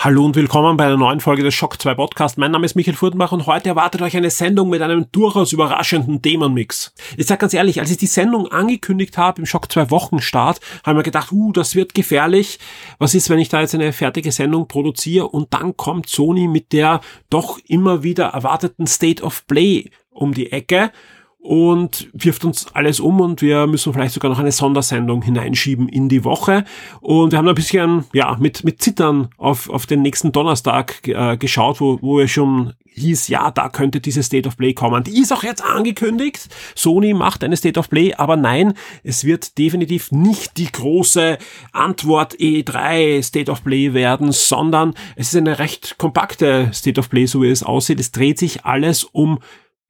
Hallo und willkommen bei einer neuen Folge des Shock 2 Podcast. Mein Name ist Michael Furtenbach und heute erwartet euch eine Sendung mit einem durchaus überraschenden Themenmix. Ich sag ganz ehrlich, als ich die Sendung angekündigt habe im Shock 2 Wochenstart, habe ich mir gedacht, uh, das wird gefährlich. Was ist, wenn ich da jetzt eine fertige Sendung produziere und dann kommt Sony mit der doch immer wieder erwarteten State of Play um die Ecke und wirft uns alles um und wir müssen vielleicht sogar noch eine Sondersendung hineinschieben in die Woche. Und wir haben ein bisschen, ja, mit, mit Zittern auf, auf den nächsten Donnerstag äh, geschaut, wo, wo es schon hieß, ja, da könnte diese State of Play kommen. Die ist auch jetzt angekündigt. Sony macht eine State of Play, aber nein, es wird definitiv nicht die große Antwort E3 State of Play werden, sondern es ist eine recht kompakte State of Play, so wie es aussieht. Es dreht sich alles um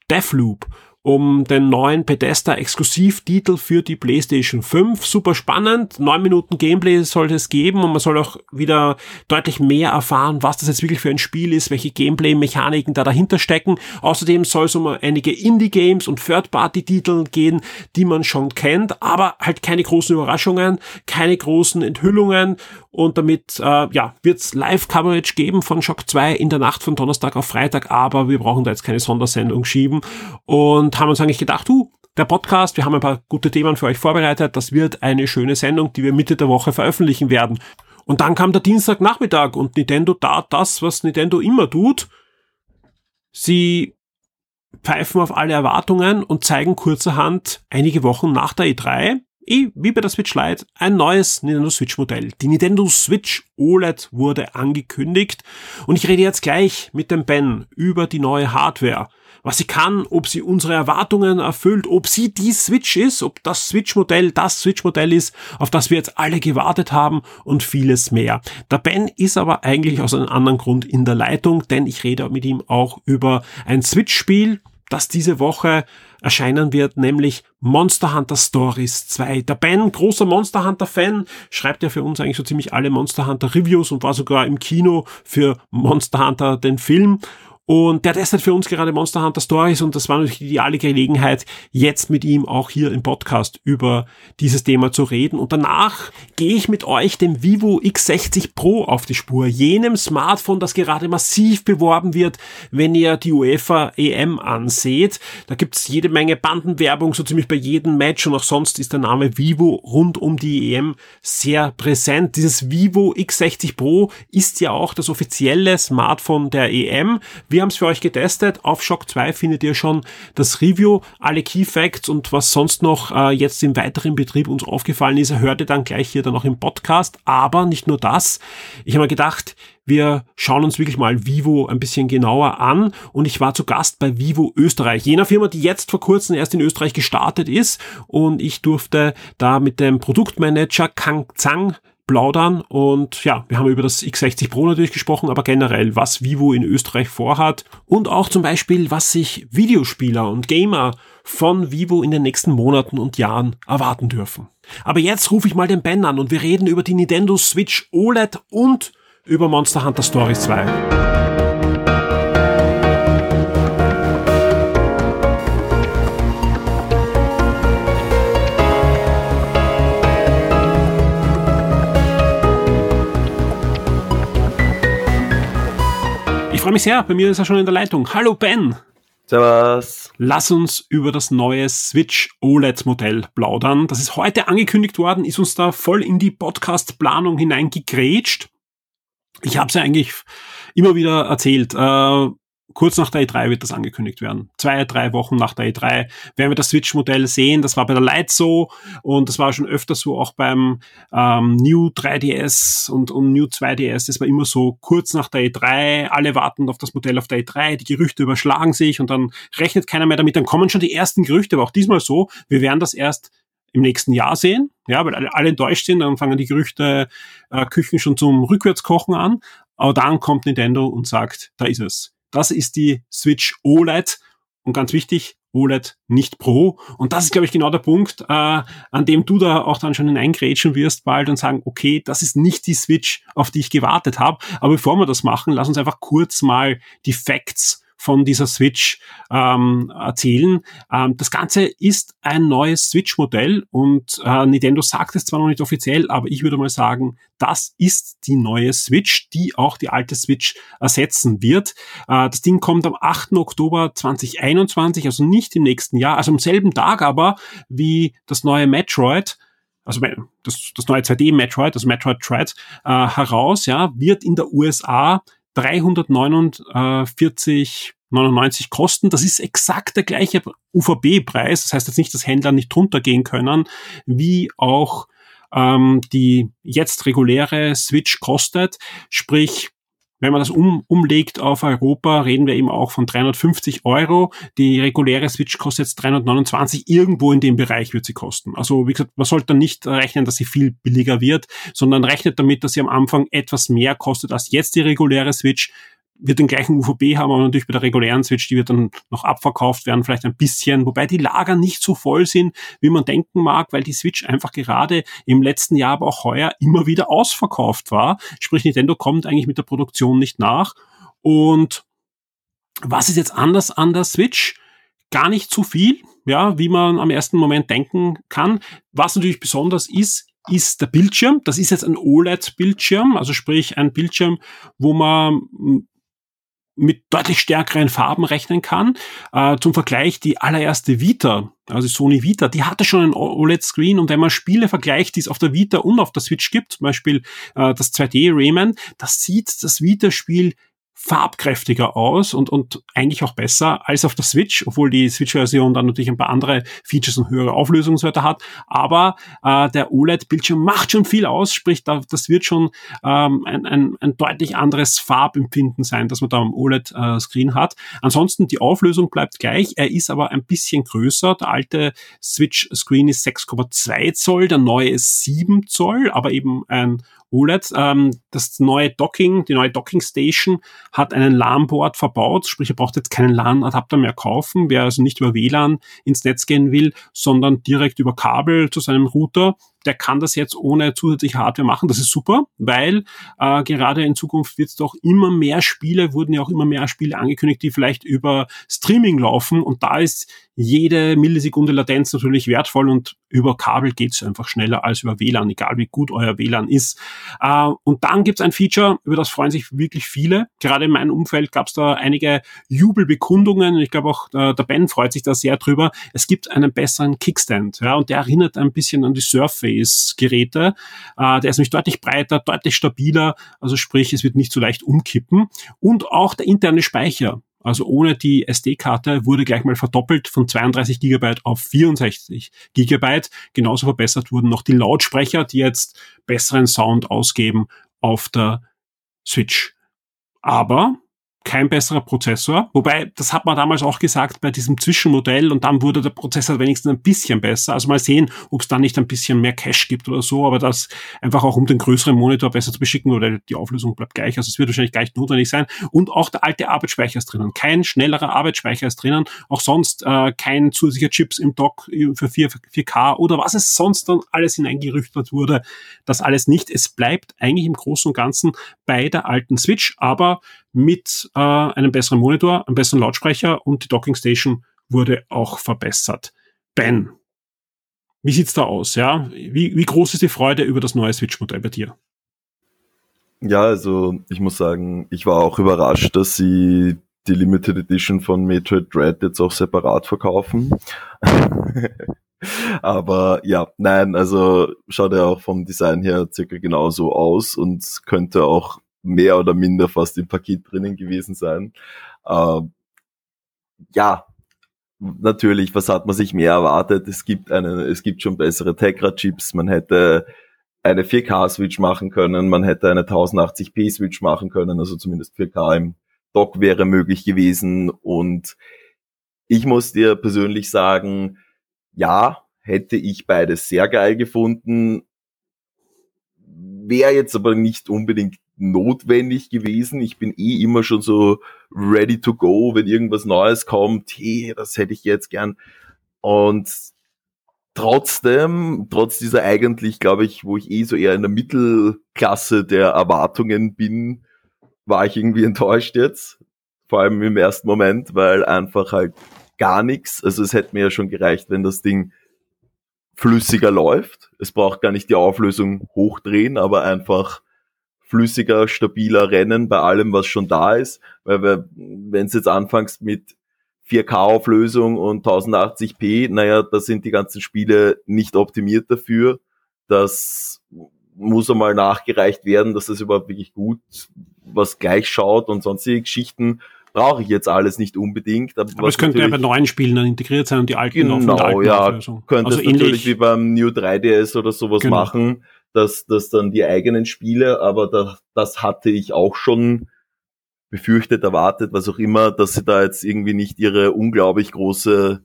Deathloop um den neuen Bethesda Exklusivtitel für die PlayStation 5. Super spannend. Neun Minuten Gameplay sollte es geben und man soll auch wieder deutlich mehr erfahren, was das jetzt wirklich für ein Spiel ist, welche Gameplay-Mechaniken da dahinter stecken. Außerdem soll es um einige Indie-Games und Third-Party-Titel gehen, die man schon kennt, aber halt keine großen Überraschungen, keine großen Enthüllungen und damit äh, ja, wird es Live-Coverage geben von Shock 2 in der Nacht von Donnerstag auf Freitag, aber wir brauchen da jetzt keine Sondersendung schieben und haben uns eigentlich gedacht, du, der Podcast, wir haben ein paar gute Themen für euch vorbereitet, das wird eine schöne Sendung, die wir Mitte der Woche veröffentlichen werden. Und dann kam der Dienstagnachmittag und Nintendo tat das, was Nintendo immer tut. Sie pfeifen auf alle Erwartungen und zeigen kurzerhand einige Wochen nach der E3 eh, wie bei der Switch Lite, ein neues Nintendo Switch Modell. Die Nintendo Switch OLED wurde angekündigt und ich rede jetzt gleich mit dem Ben über die neue Hardware. Was sie kann, ob sie unsere Erwartungen erfüllt, ob sie die Switch ist, ob das Switch-Modell das Switch-Modell ist, auf das wir jetzt alle gewartet haben und vieles mehr. Der Ben ist aber eigentlich aus einem anderen Grund in der Leitung, denn ich rede mit ihm auch über ein Switch-Spiel, das diese Woche erscheinen wird, nämlich Monster Hunter Stories 2. Der Ben, großer Monster Hunter Fan, schreibt ja für uns eigentlich so ziemlich alle Monster Hunter Reviews und war sogar im Kino für Monster Hunter den Film. Und der testet für uns gerade Monster Hunter Stories und das war natürlich die ideale Gelegenheit, jetzt mit ihm auch hier im Podcast über dieses Thema zu reden. Und danach gehe ich mit euch dem Vivo X60 Pro auf die Spur, jenem Smartphone, das gerade massiv beworben wird, wenn ihr die UEFA EM anseht. Da gibt's jede Menge Bandenwerbung, so ziemlich bei jedem Match und auch sonst ist der Name Vivo rund um die EM sehr präsent. Dieses Vivo X60 Pro ist ja auch das offizielle Smartphone der EM. Wir wir haben es für euch getestet. Auf Shock 2 findet ihr schon das Review, alle Key Facts und was sonst noch äh, jetzt im weiteren Betrieb uns aufgefallen ist, hört ihr dann gleich hier dann auch im Podcast. Aber nicht nur das. Ich habe mir gedacht, wir schauen uns wirklich mal Vivo ein bisschen genauer an und ich war zu Gast bei Vivo Österreich, jener Firma, die jetzt vor kurzem erst in Österreich gestartet ist und ich durfte da mit dem Produktmanager Kang Zhang plaudern und ja, wir haben über das X60 Pro natürlich gesprochen, aber generell, was Vivo in Österreich vorhat und auch zum Beispiel, was sich Videospieler und Gamer von Vivo in den nächsten Monaten und Jahren erwarten dürfen. Aber jetzt rufe ich mal den Ben an und wir reden über die Nintendo Switch OLED und über Monster Hunter Stories 2. freue mich sehr. Bei mir ist er schon in der Leitung. Hallo Ben. Servus. Lass uns über das neue Switch OLED Modell plaudern. Das ist heute angekündigt worden, ist uns da voll in die Podcast-Planung hineingegrätscht. Ich habe es ja eigentlich immer wieder erzählt. Äh, kurz nach der E3 wird das angekündigt werden. Zwei, drei Wochen nach der E3 werden wir das Switch-Modell sehen. Das war bei der Lite so und das war schon öfter so auch beim ähm, New 3DS und, und New 2DS. Das war immer so kurz nach der E3. Alle warten auf das Modell auf der E3. Die Gerüchte überschlagen sich und dann rechnet keiner mehr damit. Dann kommen schon die ersten Gerüchte, aber auch diesmal so. Wir werden das erst im nächsten Jahr sehen, ja, weil alle, alle enttäuscht sind, dann fangen die Gerüchte äh, Küchen schon zum Rückwärtskochen an. Aber dann kommt Nintendo und sagt, da ist es. Das ist die Switch OLED. Und ganz wichtig, OLED, nicht Pro. Und das ist, glaube ich, genau der Punkt, äh, an dem du da auch dann schon hineingrätschen wirst bald und sagen, okay, das ist nicht die Switch, auf die ich gewartet habe. Aber bevor wir das machen, lass uns einfach kurz mal die Facts von dieser Switch ähm, erzählen. Ähm, das Ganze ist ein neues Switch-Modell und äh, Nintendo sagt es zwar noch nicht offiziell, aber ich würde mal sagen, das ist die neue Switch, die auch die alte Switch ersetzen wird. Äh, das Ding kommt am 8. Oktober 2021, also nicht im nächsten Jahr, also am selben Tag aber wie das neue Metroid also das, das neue 2D Metroid, also Metroid Dread, äh, heraus, ja, wird in der USA 349,99 kosten. Das ist exakt der gleiche UVB-Preis. Das heißt jetzt nicht, dass Händler nicht drunter gehen können, wie auch ähm, die jetzt reguläre Switch kostet. Sprich, wenn man das um, umlegt auf Europa, reden wir eben auch von 350 Euro. Die reguläre Switch kostet jetzt 329. Irgendwo in dem Bereich wird sie kosten. Also wie gesagt, man sollte nicht rechnen, dass sie viel billiger wird, sondern rechnet damit, dass sie am Anfang etwas mehr kostet als jetzt die reguläre Switch wird den gleichen UVB haben, aber natürlich bei der regulären Switch, die wird dann noch abverkauft werden, vielleicht ein bisschen, wobei die Lager nicht so voll sind, wie man denken mag, weil die Switch einfach gerade im letzten Jahr, aber auch heuer immer wieder ausverkauft war. Sprich, Nintendo kommt eigentlich mit der Produktion nicht nach. Und was ist jetzt anders an der Switch? Gar nicht zu viel, ja, wie man am ersten Moment denken kann. Was natürlich besonders ist, ist der Bildschirm. Das ist jetzt ein OLED-Bildschirm, also sprich ein Bildschirm, wo man mit deutlich stärkeren Farben rechnen kann. Äh, zum Vergleich die allererste Vita, also Sony Vita, die hatte schon ein OLED-Screen und wenn man Spiele vergleicht, die es auf der Vita und auf der Switch gibt, zum Beispiel äh, das 2D Rayman, das sieht das Vita-Spiel farbkräftiger aus und, und eigentlich auch besser als auf der Switch, obwohl die Switch-Version dann natürlich ein paar andere Features und höhere Auflösung und so weiter hat. Aber äh, der OLED-Bildschirm macht schon viel aus, sprich, da, das wird schon ähm, ein, ein, ein deutlich anderes Farbempfinden sein, dass man da am OLED-Screen äh, hat. Ansonsten die Auflösung bleibt gleich, er ist aber ein bisschen größer. Der alte Switch-Screen ist 6,2 Zoll, der neue ist 7 Zoll, aber eben ein OLED. Ähm, das neue Docking, die neue Docking Station hat einen LAN-Board verbaut, sprich, ihr braucht jetzt keinen LAN-Adapter mehr kaufen, wer also nicht über WLAN ins Netz gehen will, sondern direkt über Kabel zu seinem Router der kann das jetzt ohne zusätzliche Hardware machen. Das ist super, weil äh, gerade in Zukunft wird es doch immer mehr Spiele, wurden ja auch immer mehr Spiele angekündigt, die vielleicht über Streaming laufen und da ist jede Millisekunde Latenz natürlich wertvoll und über Kabel geht's einfach schneller als über WLAN, egal wie gut euer WLAN ist. Äh, und dann gibt's ein Feature, über das freuen sich wirklich viele. Gerade in meinem Umfeld gab's da einige Jubelbekundungen. Ich glaube auch äh, der Ben freut sich da sehr drüber. Es gibt einen besseren Kickstand, ja, und der erinnert ein bisschen an die Surface-Geräte. Äh, der ist nämlich deutlich breiter, deutlich stabiler, also sprich, es wird nicht so leicht umkippen. Und auch der interne Speicher also ohne die SD-Karte wurde gleich mal verdoppelt von 32 Gigabyte auf 64 Gigabyte. Genauso verbessert wurden noch die Lautsprecher, die jetzt besseren Sound ausgeben auf der Switch. Aber kein besserer Prozessor. Wobei, das hat man damals auch gesagt bei diesem Zwischenmodell und dann wurde der Prozessor wenigstens ein bisschen besser. Also mal sehen, ob es da nicht ein bisschen mehr Cache gibt oder so, aber das einfach auch um den größeren Monitor besser zu beschicken oder die Auflösung bleibt gleich. Also es wird wahrscheinlich gleich notwendig sein. Und auch der alte Arbeitsspeicher ist drinnen. Kein schnellerer Arbeitsspeicher ist drinnen. Auch sonst äh, kein zusätzlicher Chips im Dock für 4, 4K oder was es sonst dann alles hineingerüchtet wurde. Das alles nicht. Es bleibt eigentlich im Großen und Ganzen bei der alten Switch, aber mit äh, einem besseren Monitor, einem besseren Lautsprecher und die Docking Station wurde auch verbessert. Ben, wie sieht's da aus? Ja, wie, wie groß ist die Freude über das neue Switch-Modell bei dir? Ja, also ich muss sagen, ich war auch überrascht, dass sie die Limited Edition von Metroid Dread jetzt auch separat verkaufen. Aber ja, nein, also schaut ja auch vom Design her circa genauso aus und könnte auch mehr oder minder fast im Paket drinnen gewesen sein. Äh, ja, natürlich, was hat man sich mehr erwartet? Es gibt eine, es gibt schon bessere Tegra-Chips, man hätte eine 4K-Switch machen können, man hätte eine 1080p-Switch machen können, also zumindest 4K im Dock wäre möglich gewesen. Und ich muss dir persönlich sagen, ja, hätte ich beides sehr geil gefunden, wäre jetzt aber nicht unbedingt notwendig gewesen. Ich bin eh immer schon so ready to go, wenn irgendwas Neues kommt. Hey, das hätte ich jetzt gern. Und trotzdem, trotz dieser eigentlich, glaube ich, wo ich eh so eher in der Mittelklasse der Erwartungen bin, war ich irgendwie enttäuscht jetzt. Vor allem im ersten Moment, weil einfach halt gar nichts, also es hätte mir ja schon gereicht, wenn das Ding flüssiger läuft. Es braucht gar nicht die Auflösung hochdrehen, aber einfach flüssiger, stabiler Rennen bei allem, was schon da ist. Weil wenn es jetzt anfängst mit 4K-Auflösung und 1080p, naja, da sind die ganzen Spiele nicht optimiert dafür. Das muss einmal nachgereicht werden, dass das überhaupt wirklich gut was gleich schaut und sonstige Geschichten brauche ich jetzt alles nicht unbedingt. Aber, aber es könnte ja bei neuen Spielen dann integriert sein und die alten genau, auf alten ja, Auflösung. könnte also es natürlich wie beim New 3DS oder sowas genau. machen, dass, dass dann die eigenen Spiele, aber da, das hatte ich auch schon befürchtet, erwartet, was auch immer, dass sie da jetzt irgendwie nicht ihre unglaublich große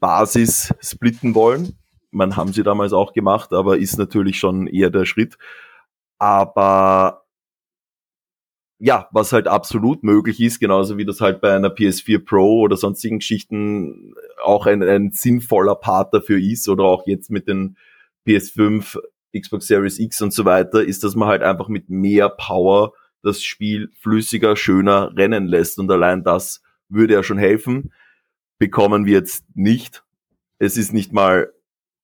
Basis splitten wollen. Man haben sie damals auch gemacht, aber ist natürlich schon eher der Schritt. Aber ja, was halt absolut möglich ist, genauso wie das halt bei einer PS4 Pro oder sonstigen Geschichten auch ein, ein sinnvoller Part dafür ist oder auch jetzt mit den PS5, Xbox Series X und so weiter, ist, dass man halt einfach mit mehr Power das Spiel flüssiger, schöner rennen lässt und allein das würde ja schon helfen. Bekommen wir jetzt nicht. Es ist nicht mal,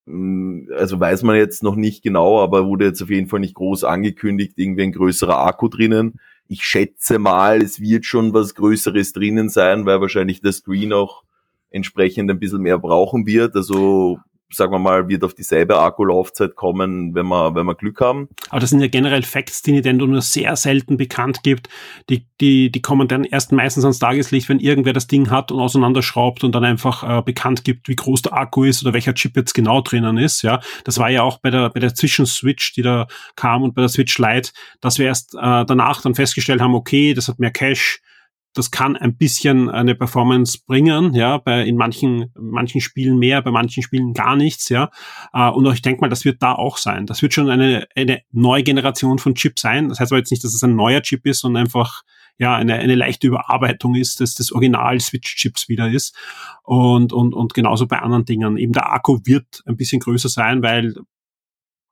mm, also weiß man jetzt noch nicht genau, aber wurde jetzt auf jeden Fall nicht groß angekündigt, irgendwie ein größerer Akku drinnen ich schätze mal, es wird schon was Größeres drinnen sein, weil wahrscheinlich der Screen auch entsprechend ein bisschen mehr brauchen wird. Also sagen wir mal, wird auf dieselbe Akkulaufzeit kommen, wenn wir, wenn wir Glück haben. Aber das sind ja generell Facts, die Nintendo nur sehr selten bekannt gibt. Die, die, die kommen dann erst meistens ans Tageslicht, wenn irgendwer das Ding hat und auseinanderschraubt und dann einfach äh, bekannt gibt, wie groß der Akku ist oder welcher Chip jetzt genau drinnen ist. Ja, das war ja auch bei der, bei der Zwischenswitch, die da kam und bei der Switch Lite, dass wir erst äh, danach dann festgestellt haben, okay, das hat mehr Cache, das kann ein bisschen eine Performance bringen, ja, bei in manchen manchen Spielen mehr, bei manchen Spielen gar nichts, ja. Äh, und ich denke mal, das wird da auch sein. Das wird schon eine eine neue Generation von Chip sein. Das heißt aber jetzt nicht, dass es ein neuer Chip ist, sondern einfach ja eine eine leichte Überarbeitung ist, dass das Original Switch Chips wieder ist. Und und und genauso bei anderen Dingen. Eben der Akku wird ein bisschen größer sein, weil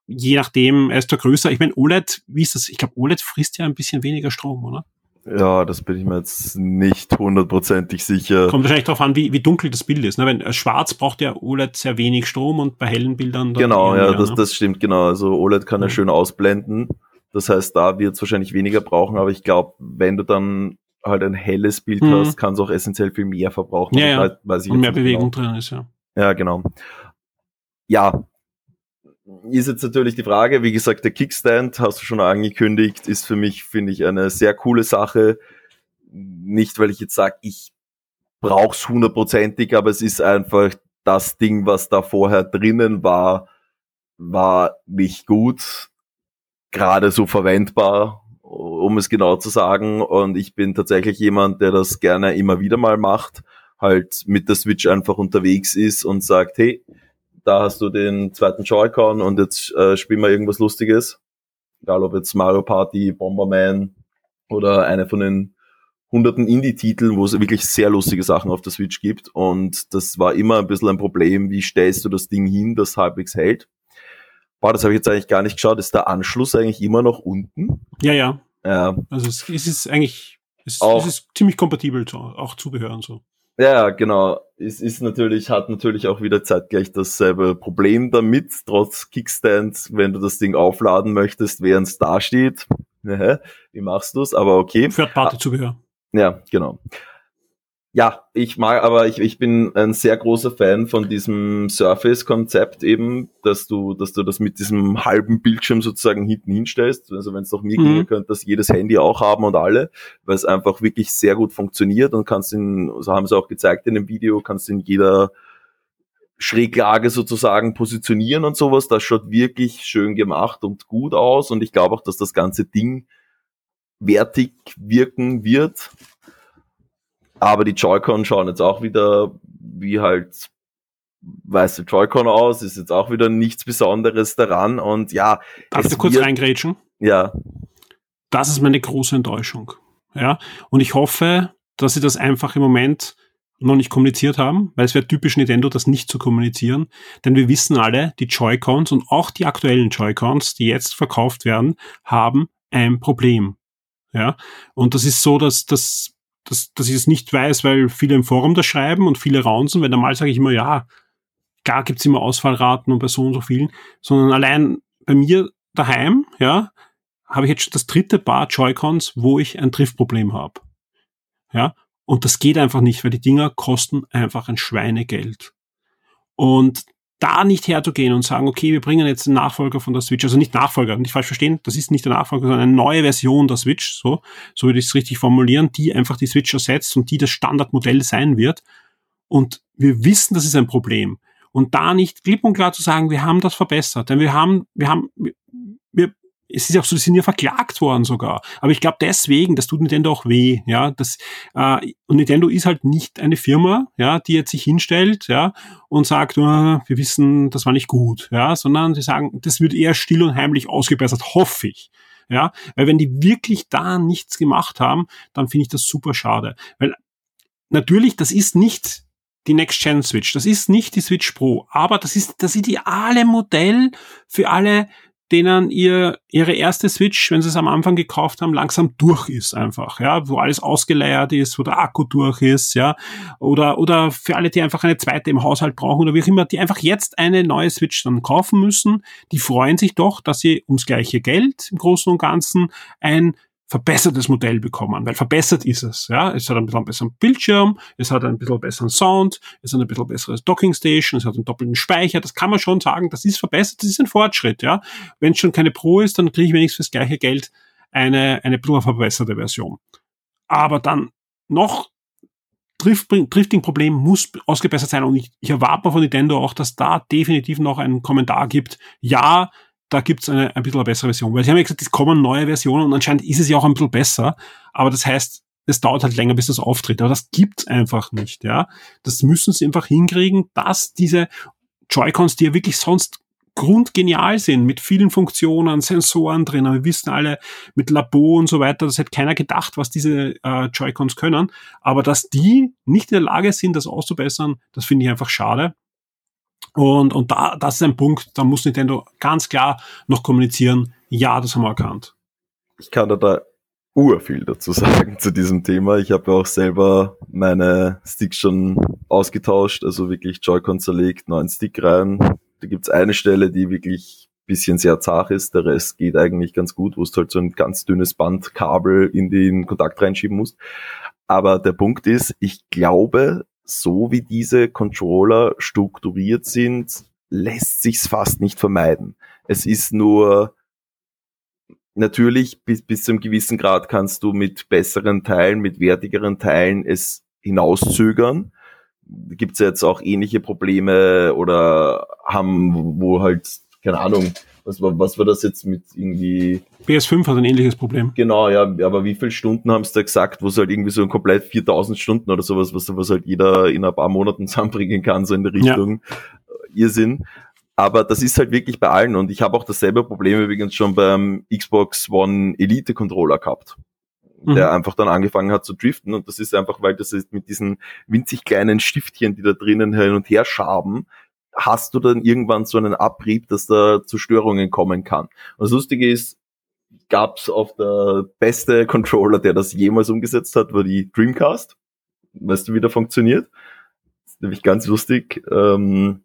je nachdem, er ist da größer. Ich meine, OLED, wie ist das? Ich glaube, OLED frisst ja ein bisschen weniger Strom, oder? Ja, das bin ich mir jetzt nicht hundertprozentig sicher. Kommt wahrscheinlich darauf an, wie, wie dunkel das Bild ist. Ne? Wenn äh, schwarz braucht ja OLED sehr wenig Strom und bei hellen Bildern. Genau, ja, mehr, das, ne? das stimmt, genau. Also OLED kann ja schön ausblenden. Das heißt, da wird es wahrscheinlich weniger brauchen, aber ich glaube, wenn du dann halt ein helles Bild mhm. hast, kann es auch essentiell viel mehr verbrauchen. Ja, ja. Weiß, weiß und mehr Bewegung genau. drin ist, ja. Ja, genau. Ja, ist jetzt natürlich die Frage, wie gesagt, der Kickstand, hast du schon angekündigt, ist für mich, finde ich, eine sehr coole Sache. Nicht, weil ich jetzt sage, ich brauch's hundertprozentig, aber es ist einfach das Ding, was da vorher drinnen war, war nicht gut, gerade so verwendbar, um es genau zu sagen. Und ich bin tatsächlich jemand, der das gerne immer wieder mal macht, halt mit der Switch einfach unterwegs ist und sagt, hey, da hast du den zweiten Joy-Con und jetzt äh, spielen wir irgendwas Lustiges. Egal ob jetzt Mario Party, Bomberman oder eine von den hunderten Indie-Titeln, wo es wirklich sehr lustige Sachen auf der Switch gibt. Und das war immer ein bisschen ein Problem, wie stellst du das Ding hin, das halbwegs hält. Boah, das habe ich jetzt eigentlich gar nicht geschaut. Ist der Anschluss eigentlich immer noch unten? Ja, ja. Ja. Also es, es ist eigentlich, es, auch, es ist ziemlich kompatibel, auch Zubehör und so. Ja, genau. Es ist natürlich, hat natürlich auch wieder zeitgleich dasselbe Problem damit, trotz Kickstands, wenn du das Ding aufladen möchtest, während es da steht. Wie machst du's? Aber okay. Third-Party-Zubehör. Ja, genau. Ja, ich mag, aber ich, ich bin ein sehr großer Fan von diesem Surface-Konzept eben, dass du, dass du das mit diesem halben Bildschirm sozusagen hinten hinstellst. Also wenn es doch mir mhm. ginge, könnte das jedes Handy auch haben und alle, weil es einfach wirklich sehr gut funktioniert und kannst in, so haben sie auch gezeigt in dem Video, kannst in jeder Schräglage sozusagen positionieren und sowas. Das schaut wirklich schön gemacht und gut aus und ich glaube auch, dass das ganze Ding wertig wirken wird aber die Joy-Con schauen jetzt auch wieder wie halt weiße Joy-Con aus, ist jetzt auch wieder nichts Besonderes daran und ja. Darfst du kurz reingrätschen? Ja. das ist meine große Enttäuschung. Ja, und ich hoffe, dass sie das einfach im Moment noch nicht kommuniziert haben, weil es wäre typisch Nintendo, das nicht zu kommunizieren. Denn wir wissen alle, die Joy-Cons und auch die aktuellen Joy-Cons, die jetzt verkauft werden, haben ein Problem. Ja, und das ist so, dass, dass, dass, dass ich es nicht weiß, weil viele im Forum das schreiben und viele raunzen, weil normal sage ich immer, ja, gar gibt's immer Ausfallraten und bei so und so vielen, sondern allein bei mir daheim, ja, habe ich jetzt schon das dritte Paar Joy-Cons, wo ich ein Triffproblem habe. Ja, und das geht einfach nicht, weil die Dinger kosten einfach ein Schweinegeld. Und da nicht herzugehen und sagen, okay, wir bringen jetzt einen Nachfolger von der Switch, also nicht Nachfolger, nicht falsch verstehen, das ist nicht der Nachfolger, sondern eine neue Version der Switch, so, so würde ich es richtig formulieren, die einfach die Switch ersetzt und die das Standardmodell sein wird. Und wir wissen, das ist ein Problem. Und da nicht klipp und klar zu sagen, wir haben das verbessert, denn wir haben, wir haben, wir, es ist auch so, die sind ja verklagt worden sogar. Aber ich glaube deswegen, das tut Nintendo auch weh, ja. Das, äh, und Nintendo ist halt nicht eine Firma, ja, die jetzt sich hinstellt, ja, und sagt, oh, wir wissen, das war nicht gut, ja, sondern sie sagen, das wird eher still und heimlich ausgebessert, hoffe ich. Ja, weil wenn die wirklich da nichts gemacht haben, dann finde ich das super schade. Weil natürlich, das ist nicht die Next-Gen-Switch, das ist nicht die Switch Pro, aber das ist das ideale Modell für alle denen ihr ihre erste Switch, wenn sie es am Anfang gekauft haben, langsam durch ist einfach, ja, wo alles ausgeleiert ist, wo der Akku durch ist, ja, oder oder für alle, die einfach eine zweite im Haushalt brauchen oder wie auch immer, die einfach jetzt eine neue Switch dann kaufen müssen, die freuen sich doch, dass sie ums gleiche Geld im Großen und Ganzen ein verbessertes Modell bekommen, weil verbessert ist es. Ja, es hat ein bisschen besseren Bildschirm, es hat ein bisschen besseren Sound, es hat ein bisschen besseres Docking Station, es hat einen doppelten Speicher. Das kann man schon sagen, das ist verbessert, das ist ein Fortschritt. Ja, wenn es schon keine Pro ist, dann kriege ich wenigstens fürs gleiche Geld eine eine bisschen verbesserte Version. Aber dann noch Drifting-Problem muss ausgebessert sein und ich, ich erwarte mal von Nintendo auch, dass da definitiv noch einen Kommentar gibt. Ja, da gibt's eine ein bisschen eine bessere Version. Weil sie haben ja gesagt, es kommen neue Versionen und anscheinend ist es ja auch ein bisschen besser, aber das heißt, es dauert halt länger, bis das auftritt. Aber das gibt's einfach nicht, ja. Das müssen sie einfach hinkriegen, dass diese Joy-Cons, die ja wirklich sonst grundgenial sind, mit vielen Funktionen, Sensoren drin. Wir wissen alle, mit Labo und so weiter, das hätte keiner gedacht, was diese äh, Joy-Cons können. Aber dass die nicht in der Lage sind, das auszubessern, das finde ich einfach schade. Und, und da, das ist ein Punkt, da muss Nintendo ganz klar noch kommunizieren, ja, das haben wir erkannt. Ich kann da, da ur viel dazu sagen zu diesem Thema. Ich habe ja auch selber meine Sticks schon ausgetauscht, also wirklich Joy-Con zerlegt, neuen Stick rein. Da gibt's eine Stelle, die wirklich bisschen sehr zart ist, der Rest geht eigentlich ganz gut, wo du halt so ein ganz dünnes Bandkabel in den Kontakt reinschieben musst. Aber der Punkt ist, ich glaube, so wie diese Controller strukturiert sind, lässt sich's fast nicht vermeiden. Es ist nur natürlich bis, bis zu einem gewissen Grad kannst du mit besseren Teilen, mit wertigeren Teilen es hinauszögern. Gibt's jetzt auch ähnliche Probleme oder haben, wo halt, keine Ahnung, was war, was war das jetzt mit irgendwie? PS5 hat ein ähnliches Problem. Genau, ja, aber wie viele Stunden haben sie da gesagt, wo es halt irgendwie so ein komplett 4000 Stunden oder sowas, was, was halt jeder in ein paar Monaten zusammenbringen kann, so in der Richtung ja. Irrsinn. Aber das ist halt wirklich bei allen und ich habe auch dasselbe Problem übrigens schon beim Xbox One Elite Controller gehabt der mhm. einfach dann angefangen hat zu driften und das ist einfach, weil das ist mit diesen winzig kleinen Stiftchen, die da drinnen hin und her schaben, hast du dann irgendwann so einen Abrieb, dass da zu Störungen kommen kann. Und das Lustige ist, gab's auf der beste Controller, der das jemals umgesetzt hat, war die Dreamcast. Weißt du, wie der funktioniert? Das ist nämlich ganz lustig. Ähm,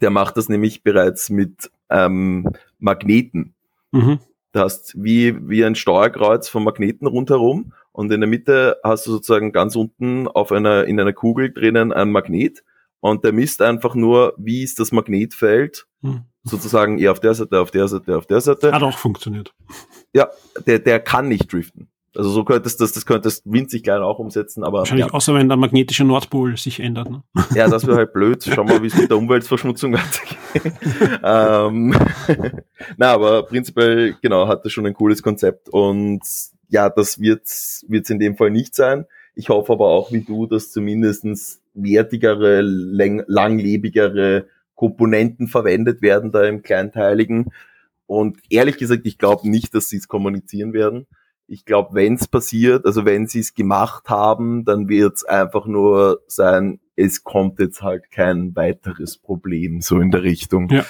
der macht das nämlich bereits mit ähm, Magneten. Mhm. Du hast wie, wie ein Steuerkreuz von Magneten rundherum und in der Mitte hast du sozusagen ganz unten auf einer, in einer Kugel drinnen ein Magnet und der misst einfach nur, wie ist das Magnetfeld, hm. sozusagen eher auf der Seite, auf der Seite, auf der Seite. Hat auch funktioniert. Ja, der, der kann nicht driften. Also so könntest das, das könntest winzig klein auch umsetzen, aber. Wahrscheinlich ja. außer wenn der magnetische Nordpol sich ändert. Ne? Ja, das wäre halt blöd. Schau mal, wie es mit der Umweltverschmutzung weitergeht. ähm, na, aber prinzipiell, genau, hatte schon ein cooles Konzept und ja, das wird es in dem Fall nicht sein. Ich hoffe aber auch wie du, dass zumindestens wertigere, langlebigere Komponenten verwendet werden da im Kleinteiligen. Und ehrlich gesagt, ich glaube nicht, dass sie es kommunizieren werden. ich glaube, wenn es passiert, also wenn sie es gemacht haben, dann wird es einfach nur sein, es kommt jetzt halt kein weiteres Problem so in der Richtung. Ja.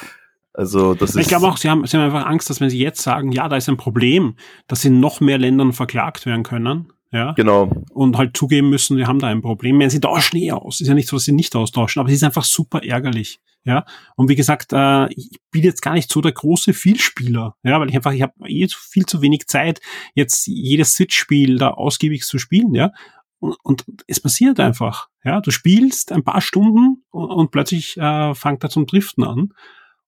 Also das ist. Ich glaube auch, sie haben, sie haben einfach Angst, dass wenn sie jetzt sagen, ja, da ist ein Problem, dass sie in noch mehr Ländern verklagt werden können. Ja. Genau. Und halt zugeben müssen, wir haben da ein Problem. Wenn sie tauschen eh aus. Ist ja nicht so, dass sie nicht austauschen, aber es ist einfach super ärgerlich. Ja. Und wie gesagt, äh, ich bin jetzt gar nicht so der große Vielspieler. Ja, weil ich einfach, ich habe eh viel zu wenig Zeit, jetzt jedes Switch-Spiel da ausgiebig zu spielen, ja. Und, und es passiert einfach. Ja, du spielst ein paar Stunden und, und plötzlich äh, fängt er zum Driften an.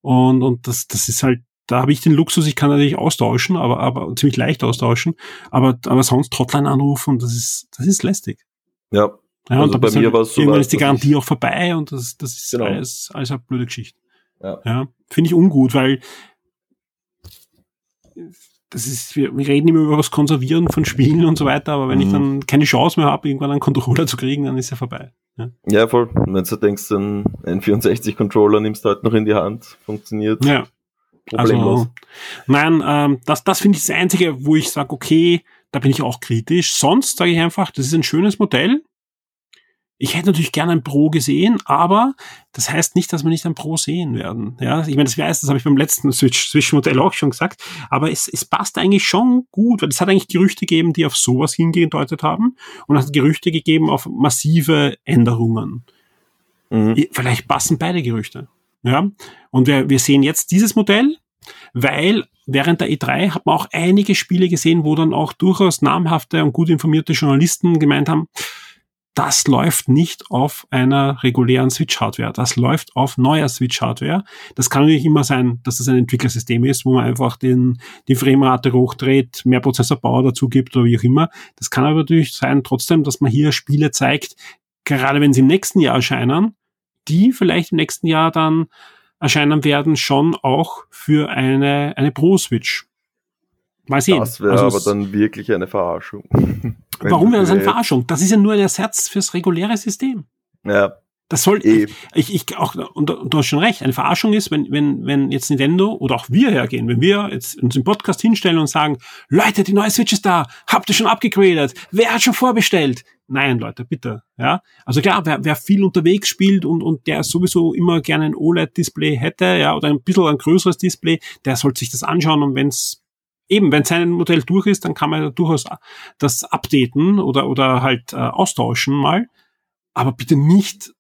Und, und das, das ist halt, da habe ich den Luxus, ich kann natürlich austauschen, aber, aber ziemlich leicht austauschen, aber, aber sonst Hotline anrufen, das ist, das ist lästig. Ja. Ja, Also bei mir halt, war's so irgendwann ist die Garantie ich- auch vorbei und das, das ist Genau. alles, alles eine blöde Geschichte. Ja. Ja, finde ich ungut, weil das ist, wir, wir reden immer über das Konservieren von Spielen und so weiter, aber wenn ich Mhm. dann keine Chance mehr habe, irgendwann einen Controller zu kriegen, dann ist er vorbei. Ja, Ja, voll. Und wenn du denkst, ein N64-Controller nimmst du halt noch in die Hand, funktioniert ja problemlos. also nein, ähm, das, das finde ich das Einzige, wo ich sage, okay, da bin ich auch kritisch. Sonst sage ich einfach, das ist ein schönes Modell. Ich hätte natürlich gerne ein Pro gesehen, aber das heißt nicht, dass wir nicht ein Pro sehen werden. Ja, ich meine, das weiß, das habe ich beim letzten Switch, Switch-Modell auch schon gesagt, aber es, es passt eigentlich schon gut, weil es hat eigentlich Gerüchte gegeben, die auf sowas hingedeutet haben und es hat Gerüchte gegeben auf massive Änderungen. Mhm. Vielleicht passen beide Gerüchte. Ja, und wir, wir sehen jetzt dieses Modell, weil während der E3 hat man auch einige Spiele gesehen, wo dann auch durchaus namhafte und gut informierte Journalisten gemeint haben, das läuft nicht auf einer regulären Switch-Hardware. Das läuft auf neuer Switch-Hardware. Das kann natürlich immer sein, dass es ein Entwicklersystem ist, wo man einfach den, die Framerate hochdreht, mehr Prozessorbauer dazu gibt oder wie auch immer. Das kann aber natürlich sein, trotzdem, dass man hier Spiele zeigt, gerade wenn sie im nächsten Jahr erscheinen, die vielleicht im nächsten Jahr dann erscheinen werden, schon auch für eine, eine Pro-Switch. Mal sehen. Das wäre Also aber dann wirklich eine Verarschung. Warum wäre das eine Verarschung? Das ist ja nur ein Ersatz fürs reguläre System. Ja, Das soll, eh. ich, ich auch, und, und du hast schon recht, eine Verarschung ist, wenn, wenn, wenn jetzt Nintendo oder auch wir hergehen, wenn wir jetzt uns im Podcast hinstellen und sagen, Leute, die neue Switch ist da, habt ihr schon abgegradet? Wer hat schon vorbestellt? Nein, Leute, bitte, ja. Also klar, wer, wer viel unterwegs spielt und, und der sowieso immer gerne ein OLED-Display hätte, ja, oder ein bisschen ein größeres Display, der sollte sich das anschauen und wenn's eben, wenn sein Modell durch ist, dann kann man durchaus das updaten oder, oder halt äh, austauschen mal. Aber bitte nicht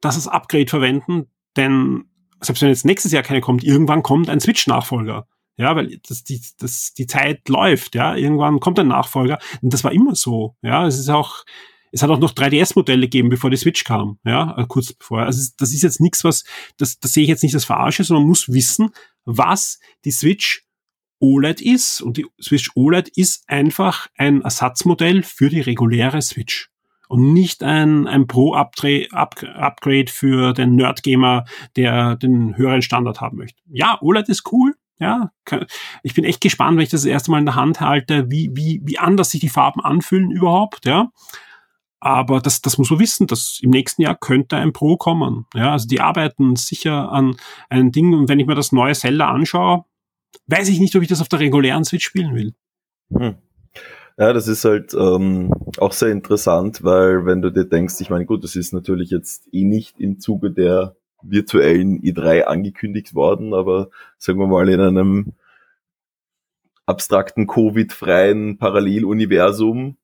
das als Upgrade verwenden, denn selbst wenn jetzt nächstes Jahr keine kommt, irgendwann kommt ein Switch-Nachfolger. Ja, weil das, die, das, die Zeit läuft, ja. Irgendwann kommt ein Nachfolger. Und das war immer so. Ja, es ist auch, es hat auch noch 3DS-Modelle gegeben, bevor die Switch kam, ja, äh, kurz bevor. Also das ist jetzt nichts, was, das, das sehe ich jetzt nicht als Verarsche, sondern man muss wissen, was die Switch OLED ist. Und die Switch OLED ist einfach ein Ersatzmodell für die reguläre Switch. Und nicht ein, ein Pro-Upgrade für den Nerd-Gamer, der den höheren Standard haben möchte. Ja, OLED ist cool. Ja, ich bin echt gespannt, wenn ich das, das erste Mal in der Hand halte, wie, wie, wie anders sich die Farben anfühlen überhaupt, ja. Aber das, das muss man wissen, dass im nächsten Jahr könnte ein Pro kommen. Ja, also die arbeiten sicher an einem Ding. Und wenn ich mir das neue Zelda anschaue, weiß ich nicht, ob ich das auf der regulären Switch spielen will. Hm. Ja, das ist halt ähm, auch sehr interessant, weil wenn du dir denkst, ich meine, gut, das ist natürlich jetzt eh nicht im Zuge der virtuellen i3 angekündigt worden, aber sagen wir mal in einem abstrakten Covid-freien Paralleluniversum,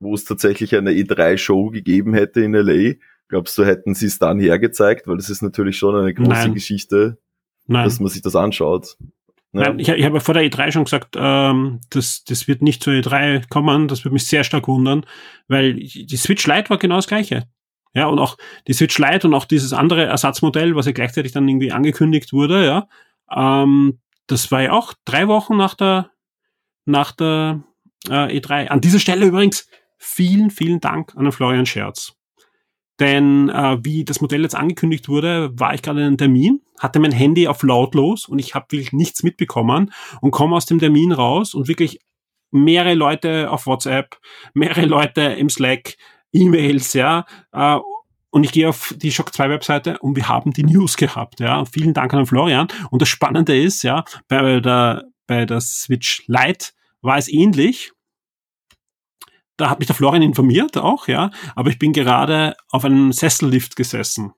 wo es tatsächlich eine i3-Show gegeben hätte in LA, glaubst du, hätten sie es dann hergezeigt? Weil das ist natürlich schon eine große Nein. Geschichte, Nein. dass man sich das anschaut. Ja. Nein, ich, ich habe ja vor der E3 schon gesagt, ähm, das, das wird nicht zur E3 kommen, das würde mich sehr stark wundern, weil die Switch Lite war genau das gleiche. Ja, und auch die Switch Lite und auch dieses andere Ersatzmodell, was ja gleichzeitig dann irgendwie angekündigt wurde, ja, ähm, das war ja auch drei Wochen nach der, nach der äh, E3. An dieser Stelle übrigens vielen, vielen Dank an den Florian Scherz. Denn äh, wie das Modell jetzt angekündigt wurde, war ich gerade in einem Termin, hatte mein Handy auf lautlos und ich habe wirklich nichts mitbekommen und komme aus dem Termin raus und wirklich mehrere Leute auf WhatsApp, mehrere Leute im Slack, E-Mails, ja, äh, und ich gehe auf die Shock 2 Webseite und wir haben die News gehabt, ja. Und vielen Dank an Florian. Und das Spannende ist, ja, bei der, bei der Switch Lite war es ähnlich. da hat mich der Florian informiert auch, ja, aber ich bin gerade auf einem Sessellift gesessen